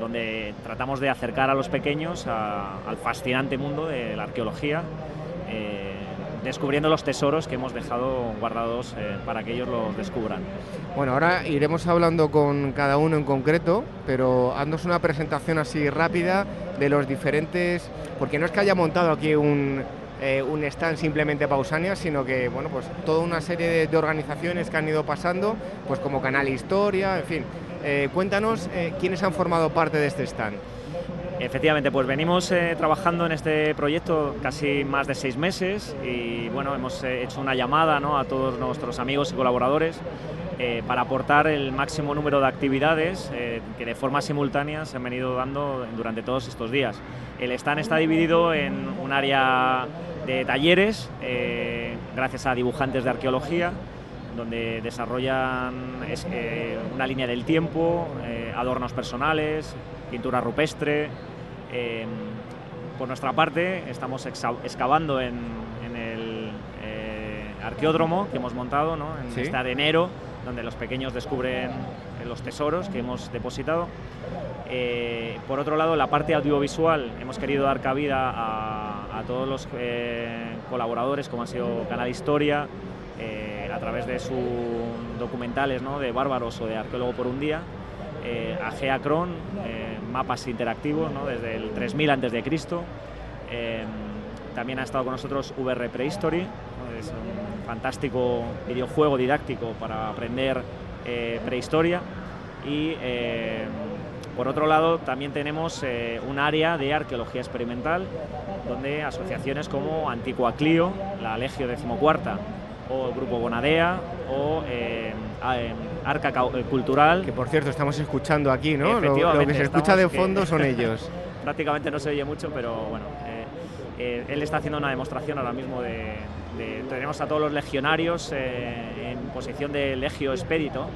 donde tratamos de acercar a los pequeños al fascinante mundo de la arqueología descubriendo los tesoros que hemos dejado guardados eh, para que ellos los descubran. Bueno, ahora iremos hablando con cada uno en concreto, pero haznos una presentación así rápida de los diferentes, porque no es que haya montado aquí un, eh, stand simplemente Pausania, sino que, bueno, pues toda una serie de, organizaciones que han ido pasando, pues como Canal Historia, en fin. Eh, cuéntanos quiénes han formado parte de este stand. Efectivamente, pues venimos eh, trabajando en este proyecto casi más de seis meses y bueno, hemos eh, hecho una llamada ¿no? a todos nuestros amigos y colaboradores eh, para aportar el máximo número de actividades que de forma simultánea se han venido dando durante todos estos días. El stand está dividido en un área de talleres, gracias a dibujantes de arqueología, donde desarrollan es- una línea del tiempo, adornos personales, pintura rupestre. Eh, por nuestra parte, estamos excavando en, en el eh, arqueódromo que hemos montado ¿no? en Sí. este arenero, donde los pequeños descubren eh, los tesoros que hemos depositado. Eh, por otro lado, la parte audiovisual, hemos querido dar cabida a, a todos los eh, colaboradores, como ha sido Canal Historia, a través de sus documentales ¿no? de Bárbaros o de Arqueólogo por un día, eh, a Geacron, eh, mapas interactivos desde el 3000 a.C. Eh, también ha estado con nosotros VR Prehistory, es un fantástico videojuego didáctico para aprender eh, prehistoria. Y eh, por otro lado, también tenemos un área de arqueología experimental, donde asociaciones como Antigua Clio, la Legio XIV o el Grupo Bonadea o eh, em, Arca eh, Cultural. Que por cierto, estamos escuchando aquí, ¿no? Lo- Lo, que se escucha de que- fondo son *laughs* ellos. Prácticamente no se oye mucho, pero bueno, eh, él está haciendo una demostración ahora mismo de, de- tenemos a todos los legionarios eh, en posición de legio expedito,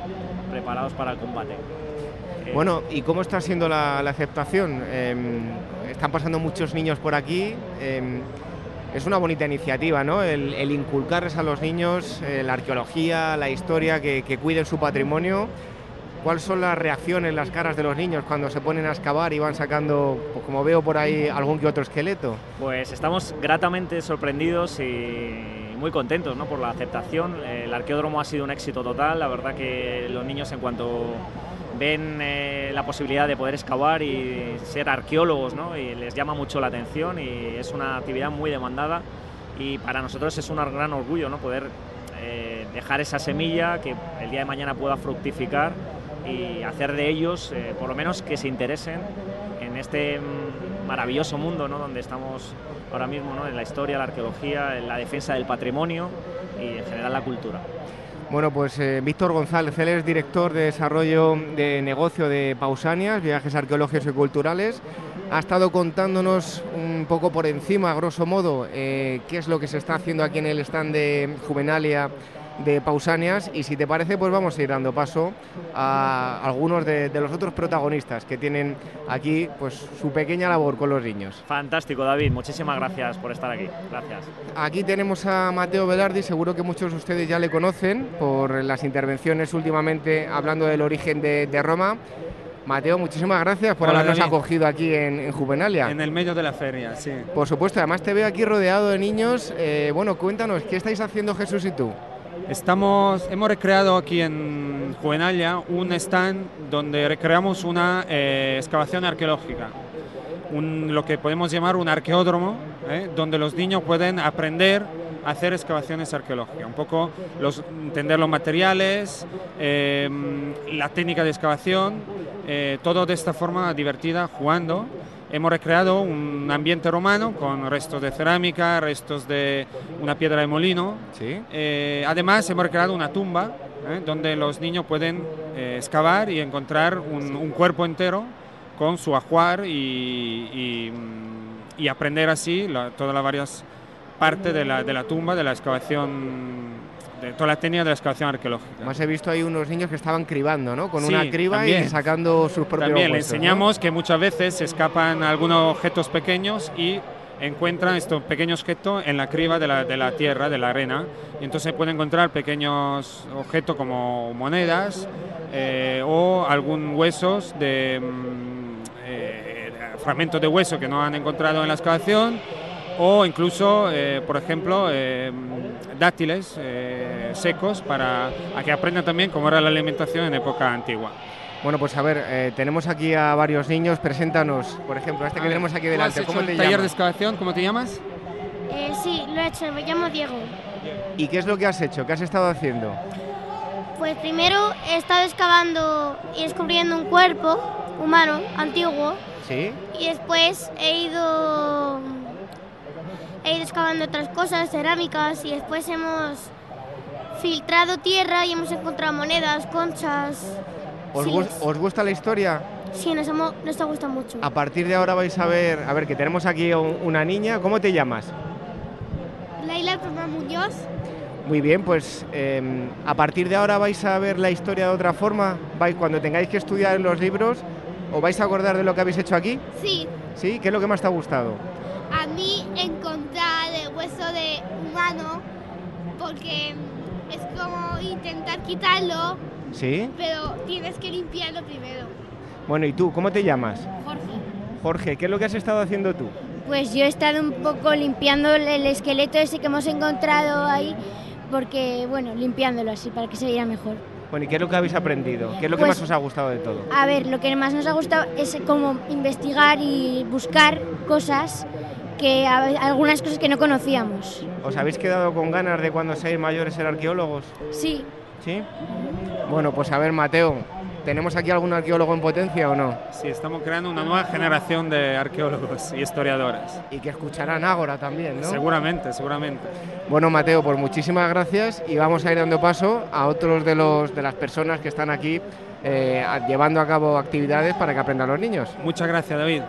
preparados para el combate. Eh, Bueno, ¿y cómo está siendo la, la aceptación? Em, están pasando muchos niños por aquí. Es una bonita iniciativa, ¿no? El, el inculcarles a los niños eh, la arqueología, la historia, que, que cuiden su patrimonio. ¿Cuáles son las reacciones, las caras de los niños cuando se ponen a excavar y van sacando, pues como veo por ahí, algún que otro esqueleto? Pues estamos gratamente sorprendidos y muy contentos ¿no? por la aceptación. El arqueódromo ha sido un éxito total. La verdad que los niños en cuanto ven eh, la posibilidad de poder excavar y ser arqueólogos, ¿no? y les llama mucho la atención y es una actividad muy demandada y para nosotros es un gran orgullo ¿no? poder eh, dejar esa semilla que el día de mañana pueda fructificar y hacer de ellos, eh, por lo menos, que se interesen en este mm, maravilloso mundo ¿no? donde estamos ahora mismo, ¿no? en la historia, la arqueología, en la defensa del patrimonio y en general la cultura. Bueno, pues eh, Víctor González, él es director de desarrollo de negocio de Pausanias, viajes arqueológicos y culturales. Ha estado contándonos un poco por encima, a grosso modo, eh, qué es lo que se está haciendo aquí en el stand de Juvenalia de Pausanias y si te parece pues vamos a ir dando paso a algunos de, de los otros protagonistas que tienen aquí pues su pequeña labor con los niños. Fantástico, David. Muchísimas gracias por estar aquí. Gracias. Aquí tenemos a Mateo Velardi, seguro que muchos de ustedes ya le conocen por las intervenciones últimamente hablando del origen de, de Roma. Mateo, muchísimas gracias por Hola, habernos David. acogido aquí en, en Juvenalia. En el medio de la feria, sí. Por supuesto, además te veo aquí rodeado de niños. Eh, bueno, cuéntanos, ¿qué estáis haciendo Jesús y tú? Estamos, hemos recreado aquí en Juvenalia un stand donde recreamos una eh, excavación arqueológica, lo que podemos llamar un arqueódromo, ¿eh? donde los niños pueden aprender a hacer excavaciones arqueológicas, un poco entender los materiales, eh, la técnica de excavación, todo de esta forma divertida, jugando. Hemos recreado un ambiente romano con restos de cerámica, restos de una piedra de molino. ¿Sí? Eh, además, hemos recreado una tumba ¿eh? donde los niños pueden eh, excavar y encontrar un, un cuerpo entero con su ajuar y, y, mm, y aprender así la- todas las varias partes de la, de la tumba, de la excavación, de toda la técnica de la excavación arqueológica. Además he visto ahí unos niños que estaban cribando, ¿no? Con Sí, una criba y sacando sus propios También le enseñamos que muchas veces se escapan algunos objetos pequeños y encuentran estos pequeños objetos en la criba de la, de la tierra, de la arena. Y entonces pueden encontrar pequeños objetos como monedas eh, o algún huesos de mm, eh, fragmentos de hueso que no han encontrado en la excavación o incluso, eh, por ejemplo, eh, dátiles eh, secos para a que aprendan también cómo era la alimentación en época antigua. Bueno, pues a ver, eh, tenemos aquí a varios niños, preséntanos, por ejemplo, a este que tenemos aquí ¿tú delante, ¿cómo te el taller llamas? de excavación? ¿Cómo te llamas? Eh, sí, lo he hecho, me llamo Diego. ¿Y qué es lo que has hecho? ¿Qué has estado haciendo? Pues primero he estado excavando y descubriendo un cuerpo humano antiguo ¿Sí? y después he ido he ido excavando otras cosas, cerámicas y después hemos filtrado tierra y hemos encontrado monedas, conchas. ¿Os, os gusta la historia? Sí, nos, amo- nos ha gustado mucho. A partir de ahora vais a ver, a ver, que tenemos aquí un- una niña. ¿Cómo te llamas? Laila Tomás Muñoz. Muy bien, pues em, a partir de ahora vais a ver la historia de otra forma. Vais, cuando tengáis que estudiar los libros, ¿os vais a acordar de lo que habéis hecho aquí? Sí, ¿Sí? ¿Qué es lo que más te ha gustado? a mí encontrar hueso de humano porque es como intentar quitarlo, ¿Sí? pero tienes que limpiarlo primero. Bueno, ¿y tú? ¿Cómo te llamas? Jorge. Jorge, ¿qué es lo que has estado haciendo tú? Pues yo he estado un poco limpiando el- el esqueleto ese que hemos encontrado ahí, porque, bueno, limpiándolo así para que se viera mejor. Bueno, ¿y qué es lo que habéis aprendido? ¿Qué es lo que Pues- más os ha gustado de todo? A ver, lo que más nos ha gustado es como investigar y buscar cosas que a- algunas cosas que no conocíamos. ¿Os habéis quedado con ganas de cuando seáis mayores ser arqueólogos? Sí, ¿Sí? Bueno, pues a ver, Mateo, ¿tenemos aquí algún arqueólogo en potencia o no? Sí, estamos creando una nueva generación de arqueólogos y historiadores. Y que escucharán Ágora también, ¿no? Seguramente, seguramente. Bueno, Mateo, pues muchísimas gracias y vamos a ir dando paso a otros de, los, de las personas que están aquí eh, llevando a cabo actividades para que aprendan los niños. Muchas gracias, David.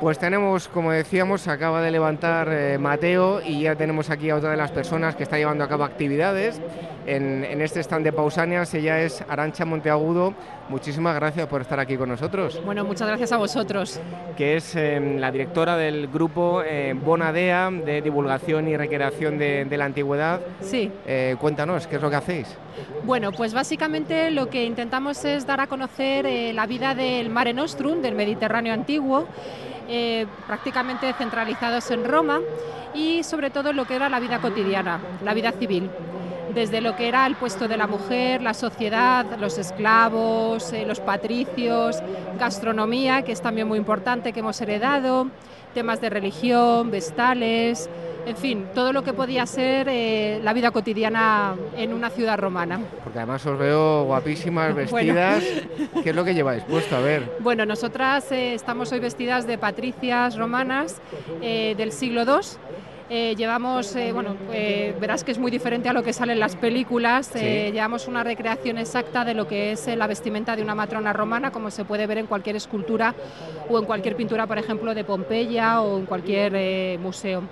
Pues tenemos, como decíamos, se acaba de levantar eh, Mateo y ya tenemos aquí a otra de las personas que está llevando a cabo actividades. En, en este stand de Pausanias, ella es Arancha Monteagudo. Muchísimas gracias por estar aquí con nosotros. Bueno, muchas gracias a vosotros. que es eh, la directora del grupo eh, Bonadea de divulgación y recreación de, de la antigüedad. Sí. Cuéntanos, ¿qué es lo que hacéis? Bueno, pues básicamente lo que intentamos es dar a conocer la vida del Mare Nostrum, del Mediterráneo antiguo, eh, prácticamente centralizados en Roma y sobre todo lo que era la vida cotidiana, la vida civil. Desde lo que era el puesto de la mujer, la sociedad, los esclavos, eh, los patricios, gastronomía, que es también muy importante, que hemos heredado, temas de religión, vestales, en fin, todo lo que podía ser eh, la vida cotidiana en una ciudad romana. Porque además os veo guapísimas, *laughs* Bueno. vestidas. ¿Qué es lo que lleváis puesto? A ver. Bueno, nosotras eh, estamos hoy vestidas de patricias romanas eh, del siglo II. Eh, llevamos, eh, bueno, eh, verás que es muy diferente a lo que sale en las películas. eh, Sí. llevamos una recreación exacta de lo que es eh, la vestimenta de una matrona romana, como se puede ver en cualquier escultura o en cualquier pintura, por ejemplo, de Pompeya o en cualquier eh, museo.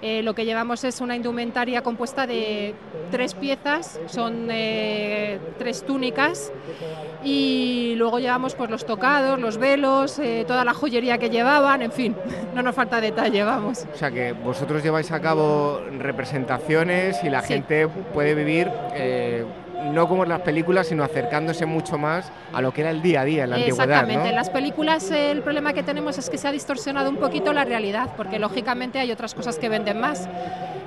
Eh, lo que llevamos es una indumentaria compuesta de tres piezas, son eh, tres túnicas y luego llevamos pues los tocados, los velos, eh, toda la joyería que llevaban, en fin, *laughs* no nos falta detalle, vamos. O sea que vosotros lleváis a cabo representaciones y la Sí. gente puede vivir no como en las películas, sino acercándose mucho más a lo que era el día a día en la antigüedad. Exactamente, ¿no? en las películas eh, el problema que tenemos es que se ha distorsionado un poquito la realidad, porque lógicamente hay otras cosas que venden más.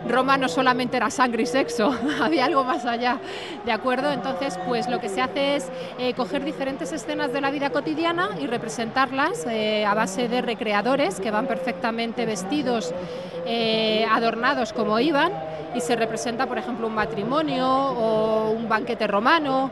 Roma no solamente era sangre y sexo, *laughs* había algo más allá, ¿de acuerdo? Entonces, pues lo que se hace es eh, coger diferentes escenas de la vida cotidiana y representarlas eh, a base de recreadores que van perfectamente vestidos, eh, adornados como iban, y se representa, por ejemplo, un matrimonio o un banquete romano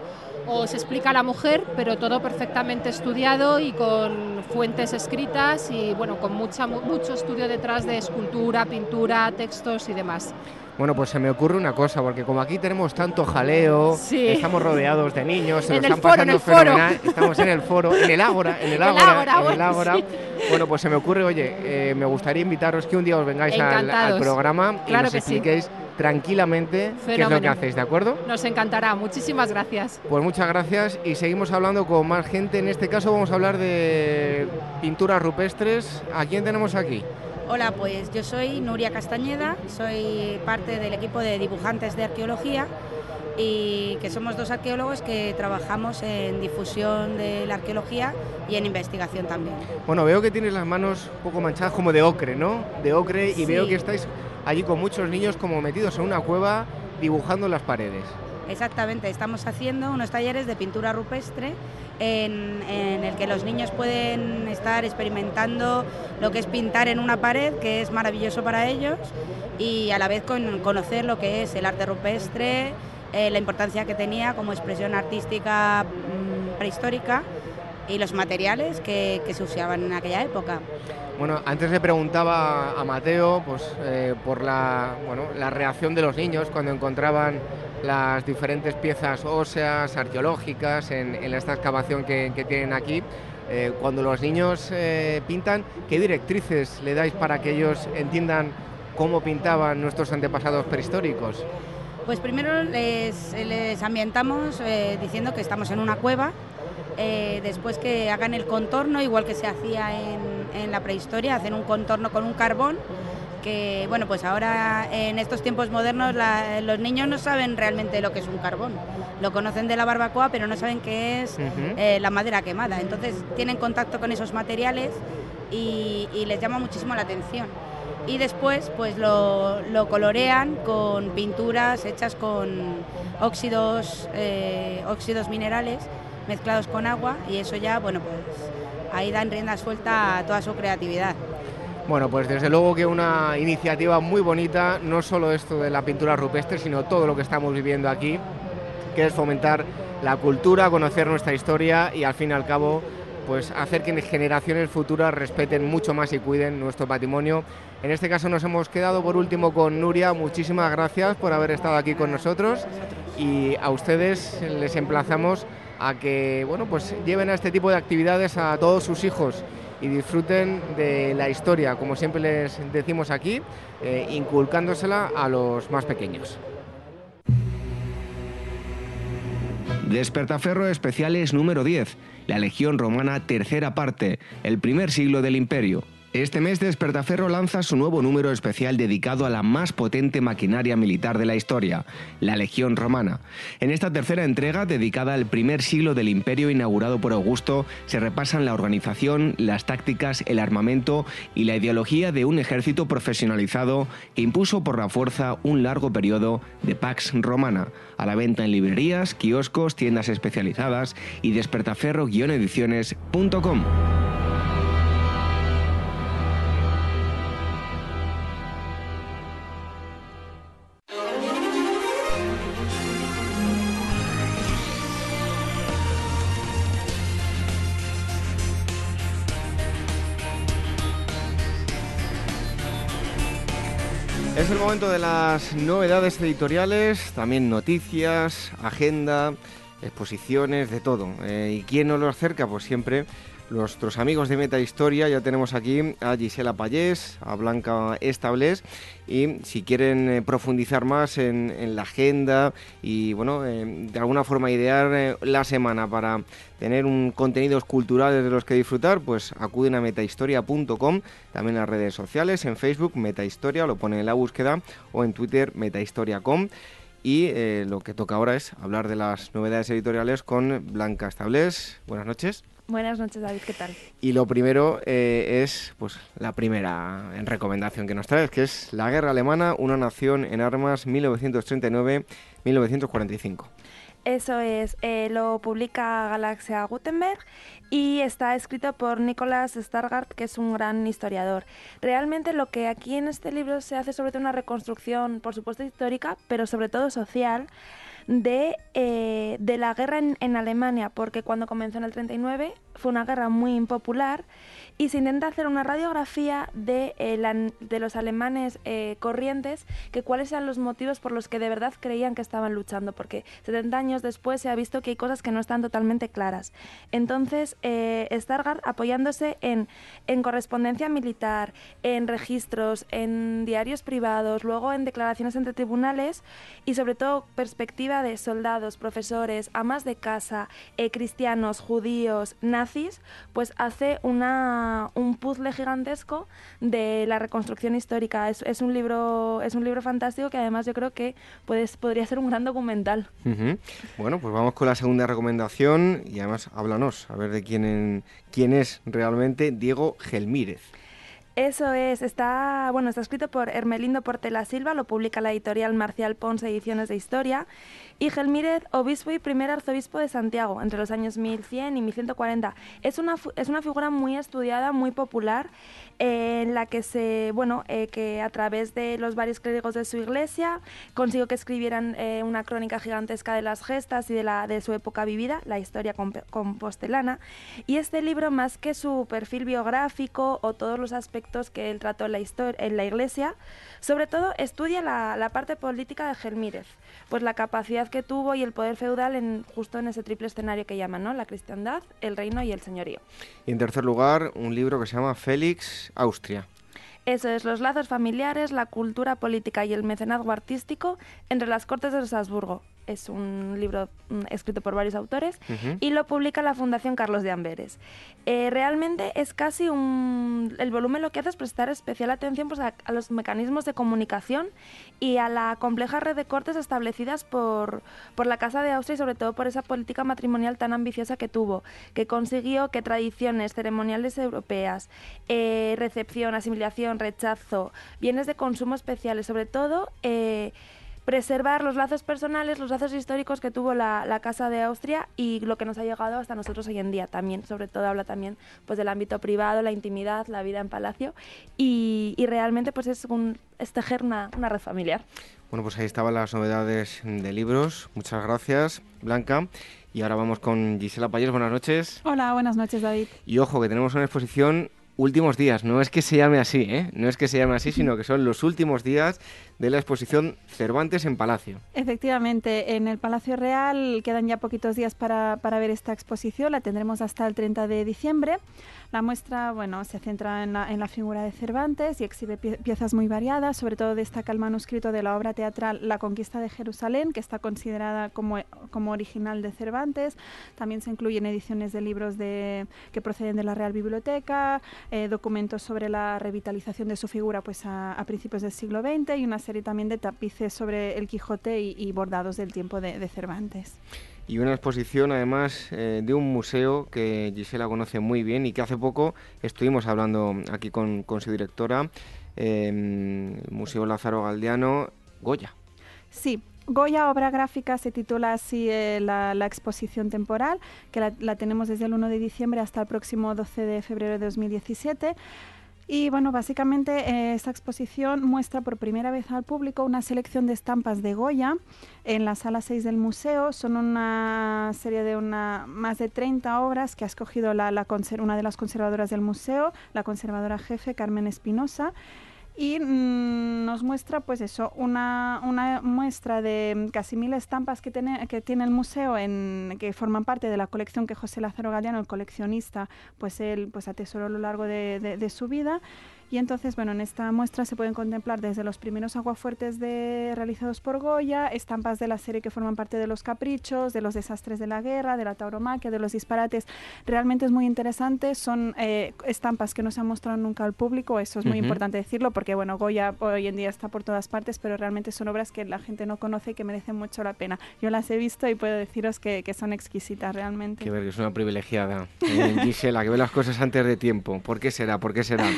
o se explica la mujer, pero todo perfectamente estudiado y con fuentes escritas y bueno, con mucha, mu- mucho estudio detrás de escultura, pintura, textos y demás. Bueno, pues se me ocurre una cosa, porque como aquí tenemos tanto jaleo, Sí. estamos rodeados de niños, se En el están foro, pasando fenomenal, estamos en el foro, en el ágora, en el *laughs* ágora, en el bueno, ágora. sí. Bueno, pues se me ocurre, oye, eh, me gustaría invitaros que un día os vengáis al, programa y nos que sí. expliquéis tranquilamente qué es lo que hacéis, ¿de acuerdo? Nos encantará, muchísimas gracias. Pues muchas gracias y seguimos hablando con más gente. En este caso vamos a hablar de pinturas rupestres. ¿A quién tenemos aquí? Hola, pues yo soy Nuria Castañeda, soy parte del equipo de dibujantes de arqueología y que somos dos arqueólogos que trabajamos en difusión de la arqueología y en investigación también. Bueno, veo que tienes las manos un poco manchadas como de ocre, ¿no? De ocre y Sí. veo que estáis allí con muchos niños como metidos en una cueva dibujando las paredes. Exactamente, estamos haciendo unos talleres de pintura rupestre en, el que los niños pueden estar experimentando lo que es pintar en una pared, que es maravilloso para ellos, y a la vez con, conocer lo que es el arte rupestre, eh, la importancia que tenía como expresión artística mmm, prehistórica y los materiales que, se usaban en aquella época. Bueno, antes le preguntaba a Mateo pues, eh, por la reacción de los niños cuando encontraban las diferentes piezas óseas, arqueológicas, en, esta excavación que, tienen aquí. Eh, cuando los niños eh, pintan, ¿qué directrices le dais para que ellos entiendan cómo pintaban nuestros antepasados prehistóricos? Pues primero les, ambientamos eh, diciendo que estamos en una cueva, después que hagan el contorno, igual que se hacía en, la prehistoria, hacen un contorno con un carbón, que bueno, pues ahora en estos tiempos modernos la, los niños no saben realmente lo que es un carbón, lo conocen de la barbacoa, pero no saben qué es uh -huh. eh, la madera quemada, entonces tienen contacto con esos materiales y, y les llama muchísimo la atención y después pues lo, lo, colorean con pinturas hechas con óxidos, eh, óxidos minerales mezclados con agua y eso ya, bueno, pues ahí dan rienda suelta a toda su creatividad. Bueno, pues desde luego que una iniciativa muy bonita, no solo esto de la pintura rupestre, sino todo lo que estamos viviendo aquí, que es fomentar la cultura, conocer nuestra historia y al fin y al cabo pues hacer que generaciones futuras respeten mucho más y cuiden nuestro patrimonio. En este caso nos hemos quedado por último con Nuria, muchísimas gracias por haber estado aquí con nosotros y a ustedes les emplazamos a que bueno, pues lleven a este tipo de actividades a todos sus hijos y disfruten de la historia, como siempre les decimos aquí, eh, inculcándosela a los más pequeños. Despertaferro Especiales número 10, la Legión Romana tercera parte, el primer siglo del Imperio. Este mes Despertaferro lanza su nuevo número especial dedicado a la más potente maquinaria militar de la historia, la Legión Romana. En esta tercera entrega, dedicada al primer siglo del imperio inaugurado por Augusto, se repasan la organización, las tácticas, el armamento y la ideología de un ejército profesionalizado que impuso por la fuerza un largo periodo de Pax Romana, a la venta en librerías, kioscos, tiendas especializadas y despertaferro-ediciones.com. Es el momento de las novedades editoriales, también noticias, agenda, exposiciones, de todo. Eh, ¿Y quién nos lo acerca? Pues siempre nuestros amigos de Meta Historia. Ya tenemos aquí a Gisela Payés, a Blanca Establés. Y si quieren eh, profundizar más en, la agenda y, bueno, eh, de alguna forma idear eh, la semana para tener un contenidos culturales de los que disfrutar, pues acuden a metahistoria.com, también las redes sociales, en Facebook, Metahistoria, lo ponen en la búsqueda, o en Twitter, metahistoria.com. Y lo que toca ahora es hablar de las novedades editoriales con Blanca Establés. Buenas noches. Buenas noches, David, ¿qué tal? Y lo primero eh, es pues la primera en recomendación que nos traes, que es La Guerra Alemana, una nación en armas 1939-1945. Eso es, eh, lo publica Galaxia Gutenberg y está escrito por Nicholas Stargard, que es un gran historiador. Realmente lo que aquí en este libro se hace sobre todo una reconstrucción, por supuesto histórica, pero sobre todo social, de, eh, de la guerra en, Alemania, porque cuando comenzó en el 39 fue una guerra muy impopular y se intenta hacer una radiografía de, eh, la, de los alemanes eh, corrientes, que cuáles eran los motivos por los que de verdad creían que estaban luchando, porque 70 años después se ha visto que hay cosas que no están totalmente claras. Entonces, Stargard, apoyándose en, en correspondencia militar, en registros, en diarios privados, luego en declaraciones entre tribunales y sobre todo perspectiva de soldados, profesores, amas de casa, cristianos, judíos, nazis, pues hace una, un puzzle gigantesco de la reconstrucción histórica. Es, es, un libro, es un libro fantástico que además yo creo que puedes, podría ser un gran documental. Uh -huh. Bueno, pues vamos con la segunda recomendación y además háblanos, a ver de quién, en, quién es realmente Diego Gelmírez. Eso es, está, bueno, está escrito por Hermelindo Portela Silva, lo publica la editorial Marcial Pons Ediciones de Historia, y Gelmírez, obispo y primer arzobispo de Santiago, entre los años 1100 y 1140. Es una, es una figura muy estudiada, muy popular, eh, en la que se, bueno, eh, que a través de los varios clérigos de su iglesia consiguió que escribieran eh, una crónica gigantesca de las gestas y de, la, de su época vivida, la historia compostelana. Y este libro, más que su perfil biográfico o todos los aspectos que él trató en la, en la iglesia, sobre todo estudia la, la parte política de Gelmírez, pues la capacidad que tuvo y el poder feudal en, justo en ese triple escenario que llaman, ¿no? La cristiandad, el reino y el señorío. Y en tercer lugar, un libro que se llama Félix, Austria. Eso es, los lazos familiares, la cultura política y el mecenazgo artístico entre las Cortes de los Habsburgo, es un libro mm, escrito por varios autores y lo publica la Fundación Carlos de Amberes. Eh, realmente es casi un... El volumen lo que hace es prestar especial atención pues, a, los mecanismos de comunicación y a la compleja red de cortes establecidas por, por la Casa de Austria y sobre todo por esa política matrimonial tan ambiciosa que tuvo, que consiguió que tradiciones ceremoniales europeas, eh, recepción, asimilación, rechazo, bienes de consumo especiales, sobre todo... Eh, preservar los lazos personales, los lazos históricos que tuvo la, Casa de Austria y lo que nos ha llegado hasta nosotros hoy en día también. Sobre todo habla también pues, del ámbito privado, la intimidad, la vida en palacio y, realmente pues es, un, tejer una, una red familiar. Bueno, pues ahí estaban las novedades de libros. Muchas gracias, Blanca. Y ahora vamos con Gisela Payés. Buenas noches. Hola, buenas noches, David. Y ojo, que tenemos una exposición últimos días. No es que se llame así, ¿eh? No es que se llame así, sino que son los últimos días de la exposición Cervantes en Palacio. Efectivamente, en el Palacio Real quedan ya poquitos días para, para ver esta exposición. La tendremos hasta el 30 de diciembre. La muestra, bueno, se centra en la, figura de Cervantes y exhibe piezas muy variadas. Sobre todo destaca el manuscrito de la obra teatral La conquista de Jerusalén, que está considerada como, como original de Cervantes. También se incluyen ediciones de libros de, que proceden de la Real Biblioteca, eh, documentos sobre la revitalización de su figura pues, a, principios del siglo XX y una serie también de tapices sobre el Quijote y, bordados del tiempo de, Cervantes. Y una exposición además eh, de un museo que Gisela conoce muy bien y que hace poco estuvimos hablando aquí con, su directora, eh, Museo Lázaro Galdiano, Goya. Sí, Goya Obra Gráfica se titula así eh, la, exposición temporal, que la, tenemos desde el 1 de diciembre hasta el próximo 12 de febrero de 2017. Y bueno, básicamente eh, esta exposición muestra por primera vez al público una selección de estampas de Goya en la sala 6 del museo. Son una serie de una, más de 30 obras que ha escogido la, una de las conservadoras del museo, la conservadora jefe Carmen Espinosa y mm, nos muestra pues eso, una, una, muestra de casi mil estampas que tiene, que tiene el museo en, que forman parte de la colección que José Lázaro Galeano, el coleccionista, pues él pues atesoró a lo largo de su vida y entonces, bueno, en esta muestra se pueden contemplar desde los primeros aguafuertes de, realizados por Goya, estampas de la serie que forman parte de los caprichos, de los desastres de la guerra, de la tauromaquia, de los disparates. Realmente es muy interesante. Son eh, estampas que no se han mostrado nunca al público. Eso es muy importante decirlo porque, bueno, Goya hoy en día está por todas partes, pero realmente son obras que la gente no conoce y que merecen mucho la pena. Yo las he visto y puedo deciros que, que son exquisitas realmente. Que ver, que es una privilegiada. Eh, Gisela, que ve las cosas antes de tiempo. ¿Por qué será? ¿Por qué será?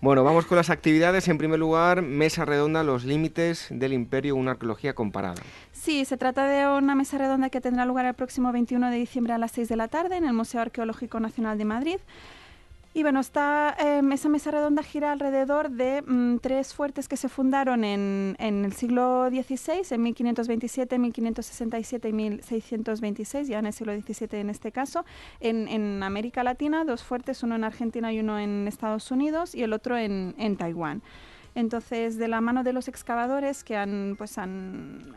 Bueno, *laughs* vamos con las actividades. En primer lugar, mesa redonda, los límites del imperio, una arqueología comparada. Sí, se trata de una mesa redonda que tendrá lugar el próximo 21 de diciembre a las 6 de la tarde en el Museo Arqueológico Nacional de Madrid. Y bueno, esta, em, esa mesa redonda gira alrededor de mm, tres fuertes que se fundaron en, en, el siglo XVI, en 1527, 1567 y 1626, ya en el siglo XVII en este caso, en, en, América Latina, dos fuertes, uno en Argentina y uno en Estados Unidos y el otro en, en Taiwán. Entonces, de la mano de los excavadores que han, pues, han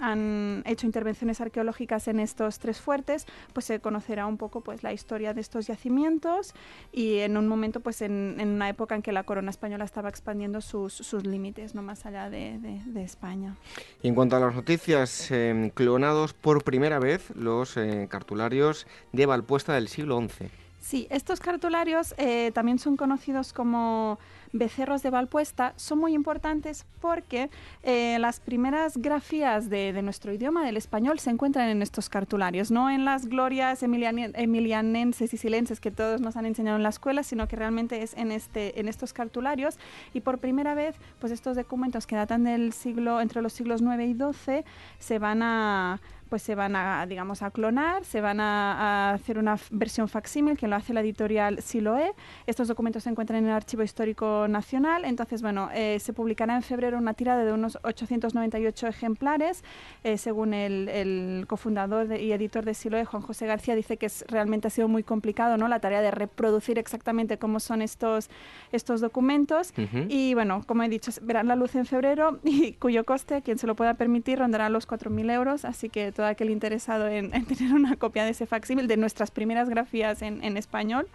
han hecho intervenciones arqueológicas en estos tres fuertes, pues se conocerá un poco pues la historia de estos yacimientos y en un momento pues en, una época en que la corona española estaba expandiendo sus, límites, no más allá de, España. Y en cuanto a las noticias, em, clonados por primera vez los eh, cartularios de Valpuesta del siglo XI. Sí, estos cartularios eh, también son conocidos como becerros de Valpuesta. Son muy importantes porque eh, las primeras grafías de, nuestro idioma, del español, se encuentran en estos cartularios, no en las glorias emilian emilianenses y silenses que todos nos han enseñado en la escuela, sino que realmente es en, este, en estos cartularios. Y por primera vez, pues estos documentos que datan del siglo, entre los siglos 9 y 12, se van a pues se van a, digamos, a clonar, se van a, a hacer una versión facsímil que lo hace la editorial Siloe. Estos documentos se encuentran en el Archivo Histórico Nacional. Entonces, bueno, eh, se publicará en febrero una tirada de unos 898 ejemplares. Eh, según el, el cofundador de, y editor de Siloe, Juan José García, dice que es, realmente ha sido muy complicado ¿no? la tarea de reproducir exactamente cómo son estos, estos documentos. Uh -huh. Y bueno, como he dicho, verán la luz en febrero y cuyo coste, quien se lo pueda permitir, rondará los 4.000 euros. Así que todo aquel interesado en, en, tener una copia de ese facsímil de nuestras primeras grafías en, en español,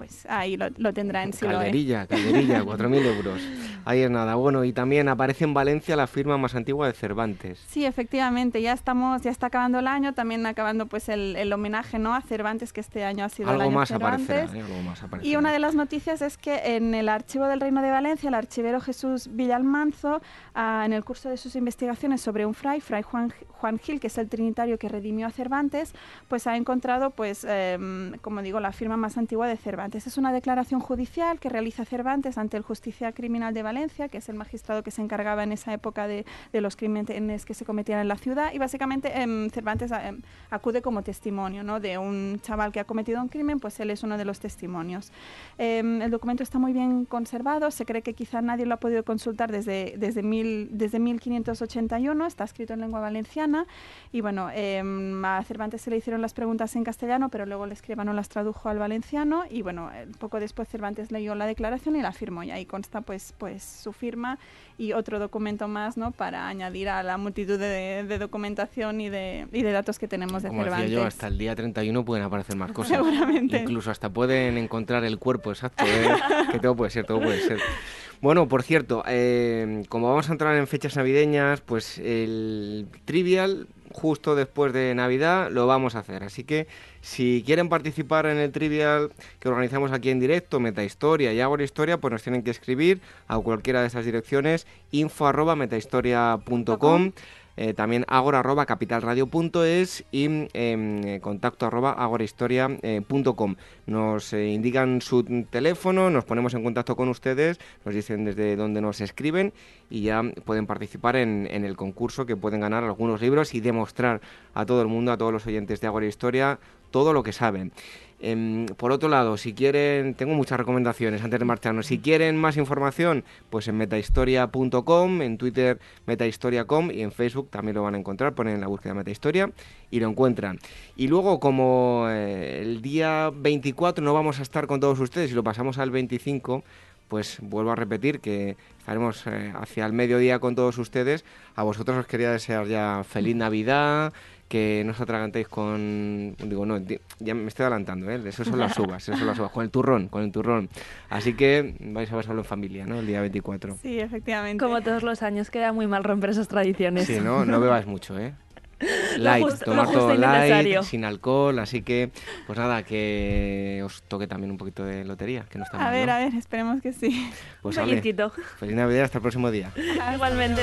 pues ahí lo, lo tendrá en Siloe. Calderilla, calderilla, *laughs* 4.000 euros. Ahí es nada. Bueno, y también aparece en Valencia la firma más antigua de Cervantes. Sí, efectivamente, ya estamos, ya está acabando el año, también acabando pues el, el homenaje ¿no? a Cervantes, que este año ha sido algo el año más Cervantes. Aparecerá, ¿eh? algo más aparecerá. Y una de las noticias es que en el Archivo del Reino de Valencia, el archivero Jesús Villalmanzo, ah, en el curso de sus investigaciones sobre un fray, Fray Juan, Juan Gil, que es el trinitario que redimió a Cervantes, pues ha encontrado, pues, eh, como digo, la firma más antigua de Cervantes. Es una declaración judicial que realiza Cervantes ante el Justicia Criminal de Valencia, que es el magistrado que se encargaba en esa época de, los crímenes que se cometían en la ciudad. Y básicamente eh, Cervantes eh, acude como testimonio ¿no? de un chaval que ha cometido un crimen, pues él es uno de los testimonios. Eh, el documento está muy bien conservado, se cree que quizá nadie lo ha podido consultar desde, desde, desde 1581, está escrito en lengua valenciana. Y bueno, a Cervantes se le hicieron las preguntas en castellano, pero luego el escribano las tradujo al valenciano. Y bueno, poco después Cervantes leyó la declaración y la firmó y ahí consta pues, pues su firma y otro documento más ¿no? para añadir a la multitud de, de documentación y de, y de, datos que tenemos de Como Cervantes. Decía yo, hasta el día 31 pueden aparecer más cosas. Seguramente. Incluso hasta pueden encontrar el cuerpo exacto, ¿eh? *laughs* que todo puede ser, todo puede ser. Bueno, por cierto, eh, como vamos a entrar en fechas navideñas, pues el trivial justo después de Navidad lo vamos a hacer. Así que si quieren participar en el trivial que organizamos aquí en directo, Metahistoria y Agora Historia, pues nos tienen que escribir a cualquiera de estas direcciones info arroba metahistoria.com. Eh, también agora arroba capitalradio.es y eh, contacto arroba agorahistoria.com. Nos eh, indican su teléfono, nos ponemos en contacto con ustedes, nos dicen desde dónde nos escriben y ya pueden participar en, en, el concurso que pueden ganar algunos libros y demostrar a todo el mundo, a todos los oyentes de Agora Historia, todo lo que saben. Eh, por otro lado, si quieren, tengo muchas recomendaciones antes de marcharnos. Si quieren más información, pues en metahistoria.com, en Twitter metahistoria.com y en Facebook también lo van a encontrar. Ponen en la búsqueda metahistoria y lo encuentran. Y luego, como eh, el día 24 no vamos a estar con todos ustedes y lo pasamos al 25, pues vuelvo a repetir que estaremos eh, hacia el mediodía con todos ustedes. A vosotros os quería desear ya feliz Navidad, que no os atragantéis con... Digo, no, ya me estoy adelantando, ¿eh? Eso son las uvas, eso son las uvas, con el turrón, con el turrón. Así que vais a pasarlo en familia, ¿no? El día 24. Sí, efectivamente. Como todos los años, queda muy mal romper esas tradiciones. Sí, no, no bebáis mucho, ¿eh? *laughs* Light, justo, tomar todo light, sin alcohol, así que, pues nada, que os toque también un poquito de lotería, que no está A mal, ver, ¿no? a ver, esperemos que sí. Pues. *laughs* Feliz Navidad, hasta el próximo día. Igualmente.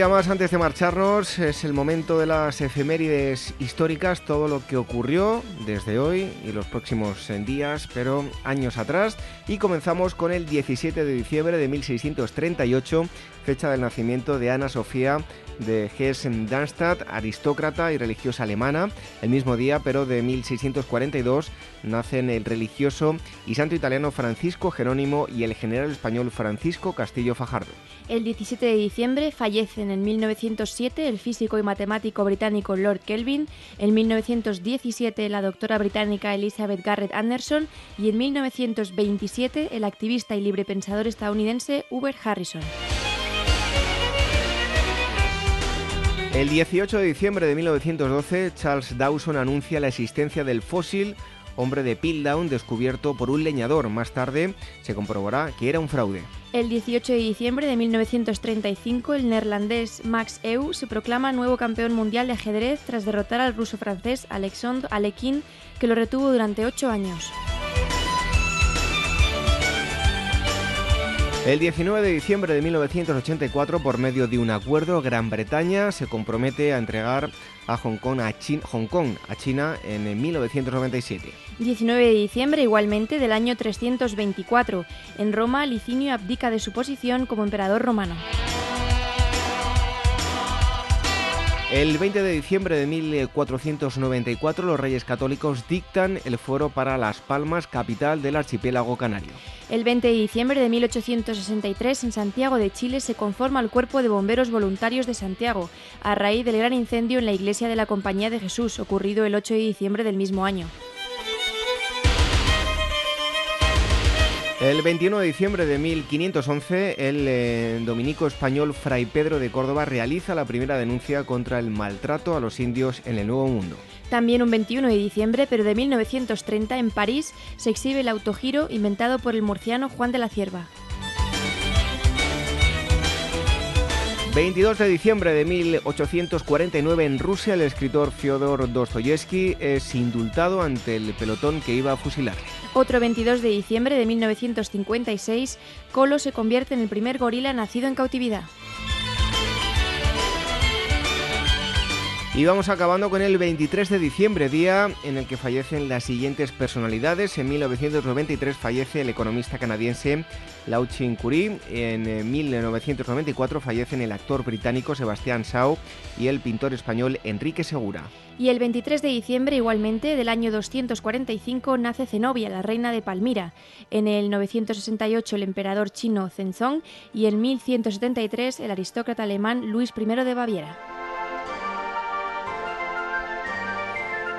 Día más antes de marcharnos es el momento de las efemérides históricas, todo lo que ocurrió desde hoy y los próximos días, pero años atrás. Y comenzamos con el 17 de diciembre de 1638, fecha del nacimiento de Ana Sofía de Hessen-Darmstadt, aristócrata y religiosa alemana. El mismo día, pero de 1642, nacen el religioso y santo italiano Francisco Jerónimo y el general español Francisco Castillo Fajardo. El 17 de diciembre fallecen en 1907 el físico y matemático británico Lord Kelvin, en 1917 la doctora británica Elizabeth Garrett Anderson y en 1927 el activista y librepensador estadounidense Hubert Harrison. El 18 de diciembre de 1912, Charles Dawson anuncia la existencia del fósil hombre de Piltdown descubierto por un leñador. Más tarde se comprobará que era un fraude. El 18 de diciembre de 1935, el neerlandés Max Eu se proclama nuevo campeón mundial de ajedrez tras derrotar al ruso francés Alexandre Alekhine, que lo retuvo durante ocho años. El 19 de diciembre de 1984, por medio de un acuerdo, Gran Bretaña se compromete a entregar a Hong Kong a, China, Hong Kong a China en 1997. 19 de diciembre igualmente del año 324. En Roma, Licinio abdica de su posición como emperador romano. El 20 de diciembre de 1494 los reyes católicos dictan el foro para Las Palmas, capital del archipiélago canario. El 20 de diciembre de 1863 en Santiago de Chile se conforma el Cuerpo de Bomberos Voluntarios de Santiago, a raíz del gran incendio en la iglesia de la Compañía de Jesús, ocurrido el 8 de diciembre del mismo año. El 21 de diciembre de 1511, el eh, dominico español Fray Pedro de Córdoba realiza la primera denuncia contra el maltrato a los indios en el Nuevo Mundo. También un 21 de diciembre, pero de 1930, en París, se exhibe el autogiro inventado por el murciano Juan de la Cierva. 22 de diciembre de 1849 en Rusia, el escritor Fyodor Dostoyevsky es indultado ante el pelotón que iba a fusilar. Otro 22 de diciembre de 1956, Colo se convierte en el primer gorila nacido en cautividad. Y vamos acabando con el 23 de diciembre, día en el que fallecen las siguientes personalidades. En 1993 fallece el economista canadiense Lau Chin Curie. En 1994 eh, fallecen el actor británico Sebastián Shaw y el pintor español Enrique Segura. Y el 23 de diciembre, igualmente, del año 245, nace Zenobia, la reina de Palmira. En el 968, el emperador chino Zhenzong y en 1173, el aristócrata alemán Luis I de Baviera.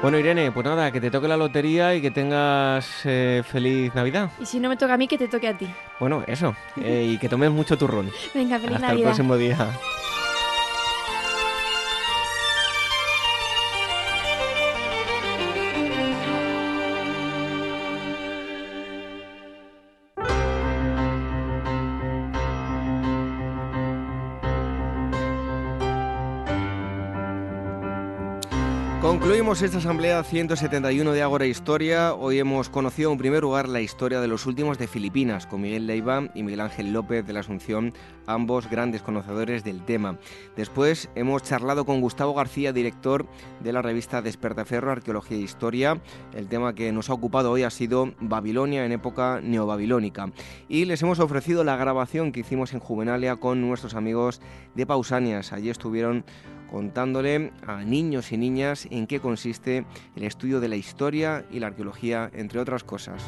Bueno, Irene, pues nada, que te toque la lotería y que tengas eh, feliz Navidad. Y si no me toca a mí, que te toque a ti. Bueno, eso. Eh, y que tomes mucho turrón. *laughs* Venga, feliz Hasta Navidad. el próximo día. Concluimos esta asamblea 171 de Ágora Historia. Hoy hemos conocido en primer lugar la historia de los últimos de Filipinas, con Miguel Leiva y Miguel Ángel López de la Asunción, ambos grandes conocedores del tema. Después hemos charlado con Gustavo García, director de la revista Despertaferro, Arqueología e Historia. El tema que nos ha ocupado hoy ha sido Babilonia en época neobabilónica. Y les hemos ofrecido la grabación que hicimos en Juvenalia con nuestros amigos de Pausanias. Allí estuvieron contándole a niños y niñas en qué consiste el estudio de la historia y la arqueología, entre otras cosas.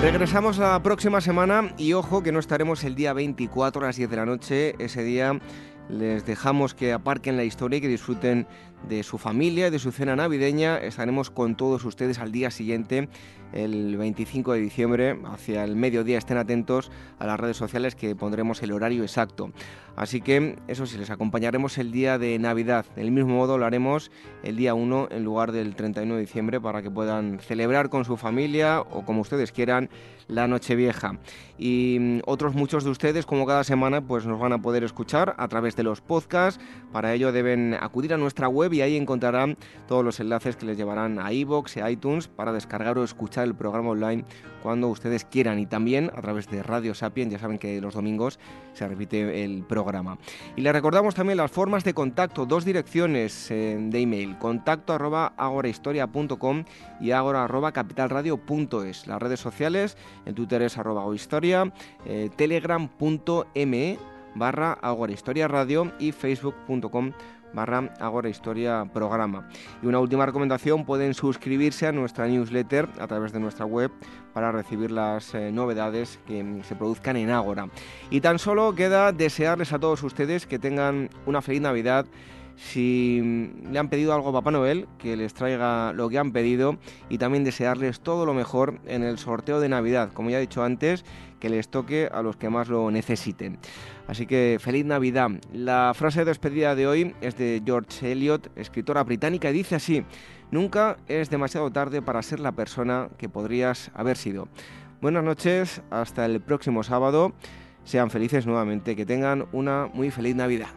Regresamos la próxima semana y ojo que no estaremos el día 24 a las 10 de la noche. Ese día les dejamos que aparquen la historia y que disfruten de su familia y de su cena navideña. Estaremos con todos ustedes al día siguiente, el 25 de diciembre, hacia el mediodía. Estén atentos a las redes sociales que pondremos el horario exacto. Así que, eso sí, les acompañaremos el día de Navidad. Del mismo modo lo haremos el día 1 en lugar del 31 de diciembre para que puedan celebrar con su familia o como ustedes quieran la Nochevieja. Y mm, otros muchos de ustedes, como cada semana, pues nos van a poder escuchar a través de los podcasts. Para ello deben acudir a nuestra web y ahí encontrarán todos los enlaces que les llevarán a iVoox y iTunes para descargar o escuchar el programa online cuando ustedes quieran y también a través de Radio Sapien, ya saben que los domingos se repite el programa. Y les recordamos también las formas de contacto, dos direcciones eh, de email, contacto arroba y agora arroba capitalradio.es. Las redes sociales, en Twitter es arroba eh, telegram.me barra agorahistoria y facebook.com barra Agora Historia Programa. Y una última recomendación, pueden suscribirse a nuestra newsletter a través de nuestra web para recibir las eh, novedades que se produzcan en Ágora. Y tan solo queda desearles a todos ustedes que tengan una feliz Navidad. Si le han pedido algo a Papá Noel, que les traiga lo que han pedido y también desearles todo lo mejor en el sorteo de Navidad. Como ya he dicho antes, que les toque a los que más lo necesiten. Así que feliz Navidad. La frase de despedida de hoy es de George Eliot, escritora británica, y dice así, nunca es demasiado tarde para ser la persona que podrías haber sido. Buenas noches, hasta el próximo sábado. Sean felices nuevamente, que tengan una muy feliz Navidad.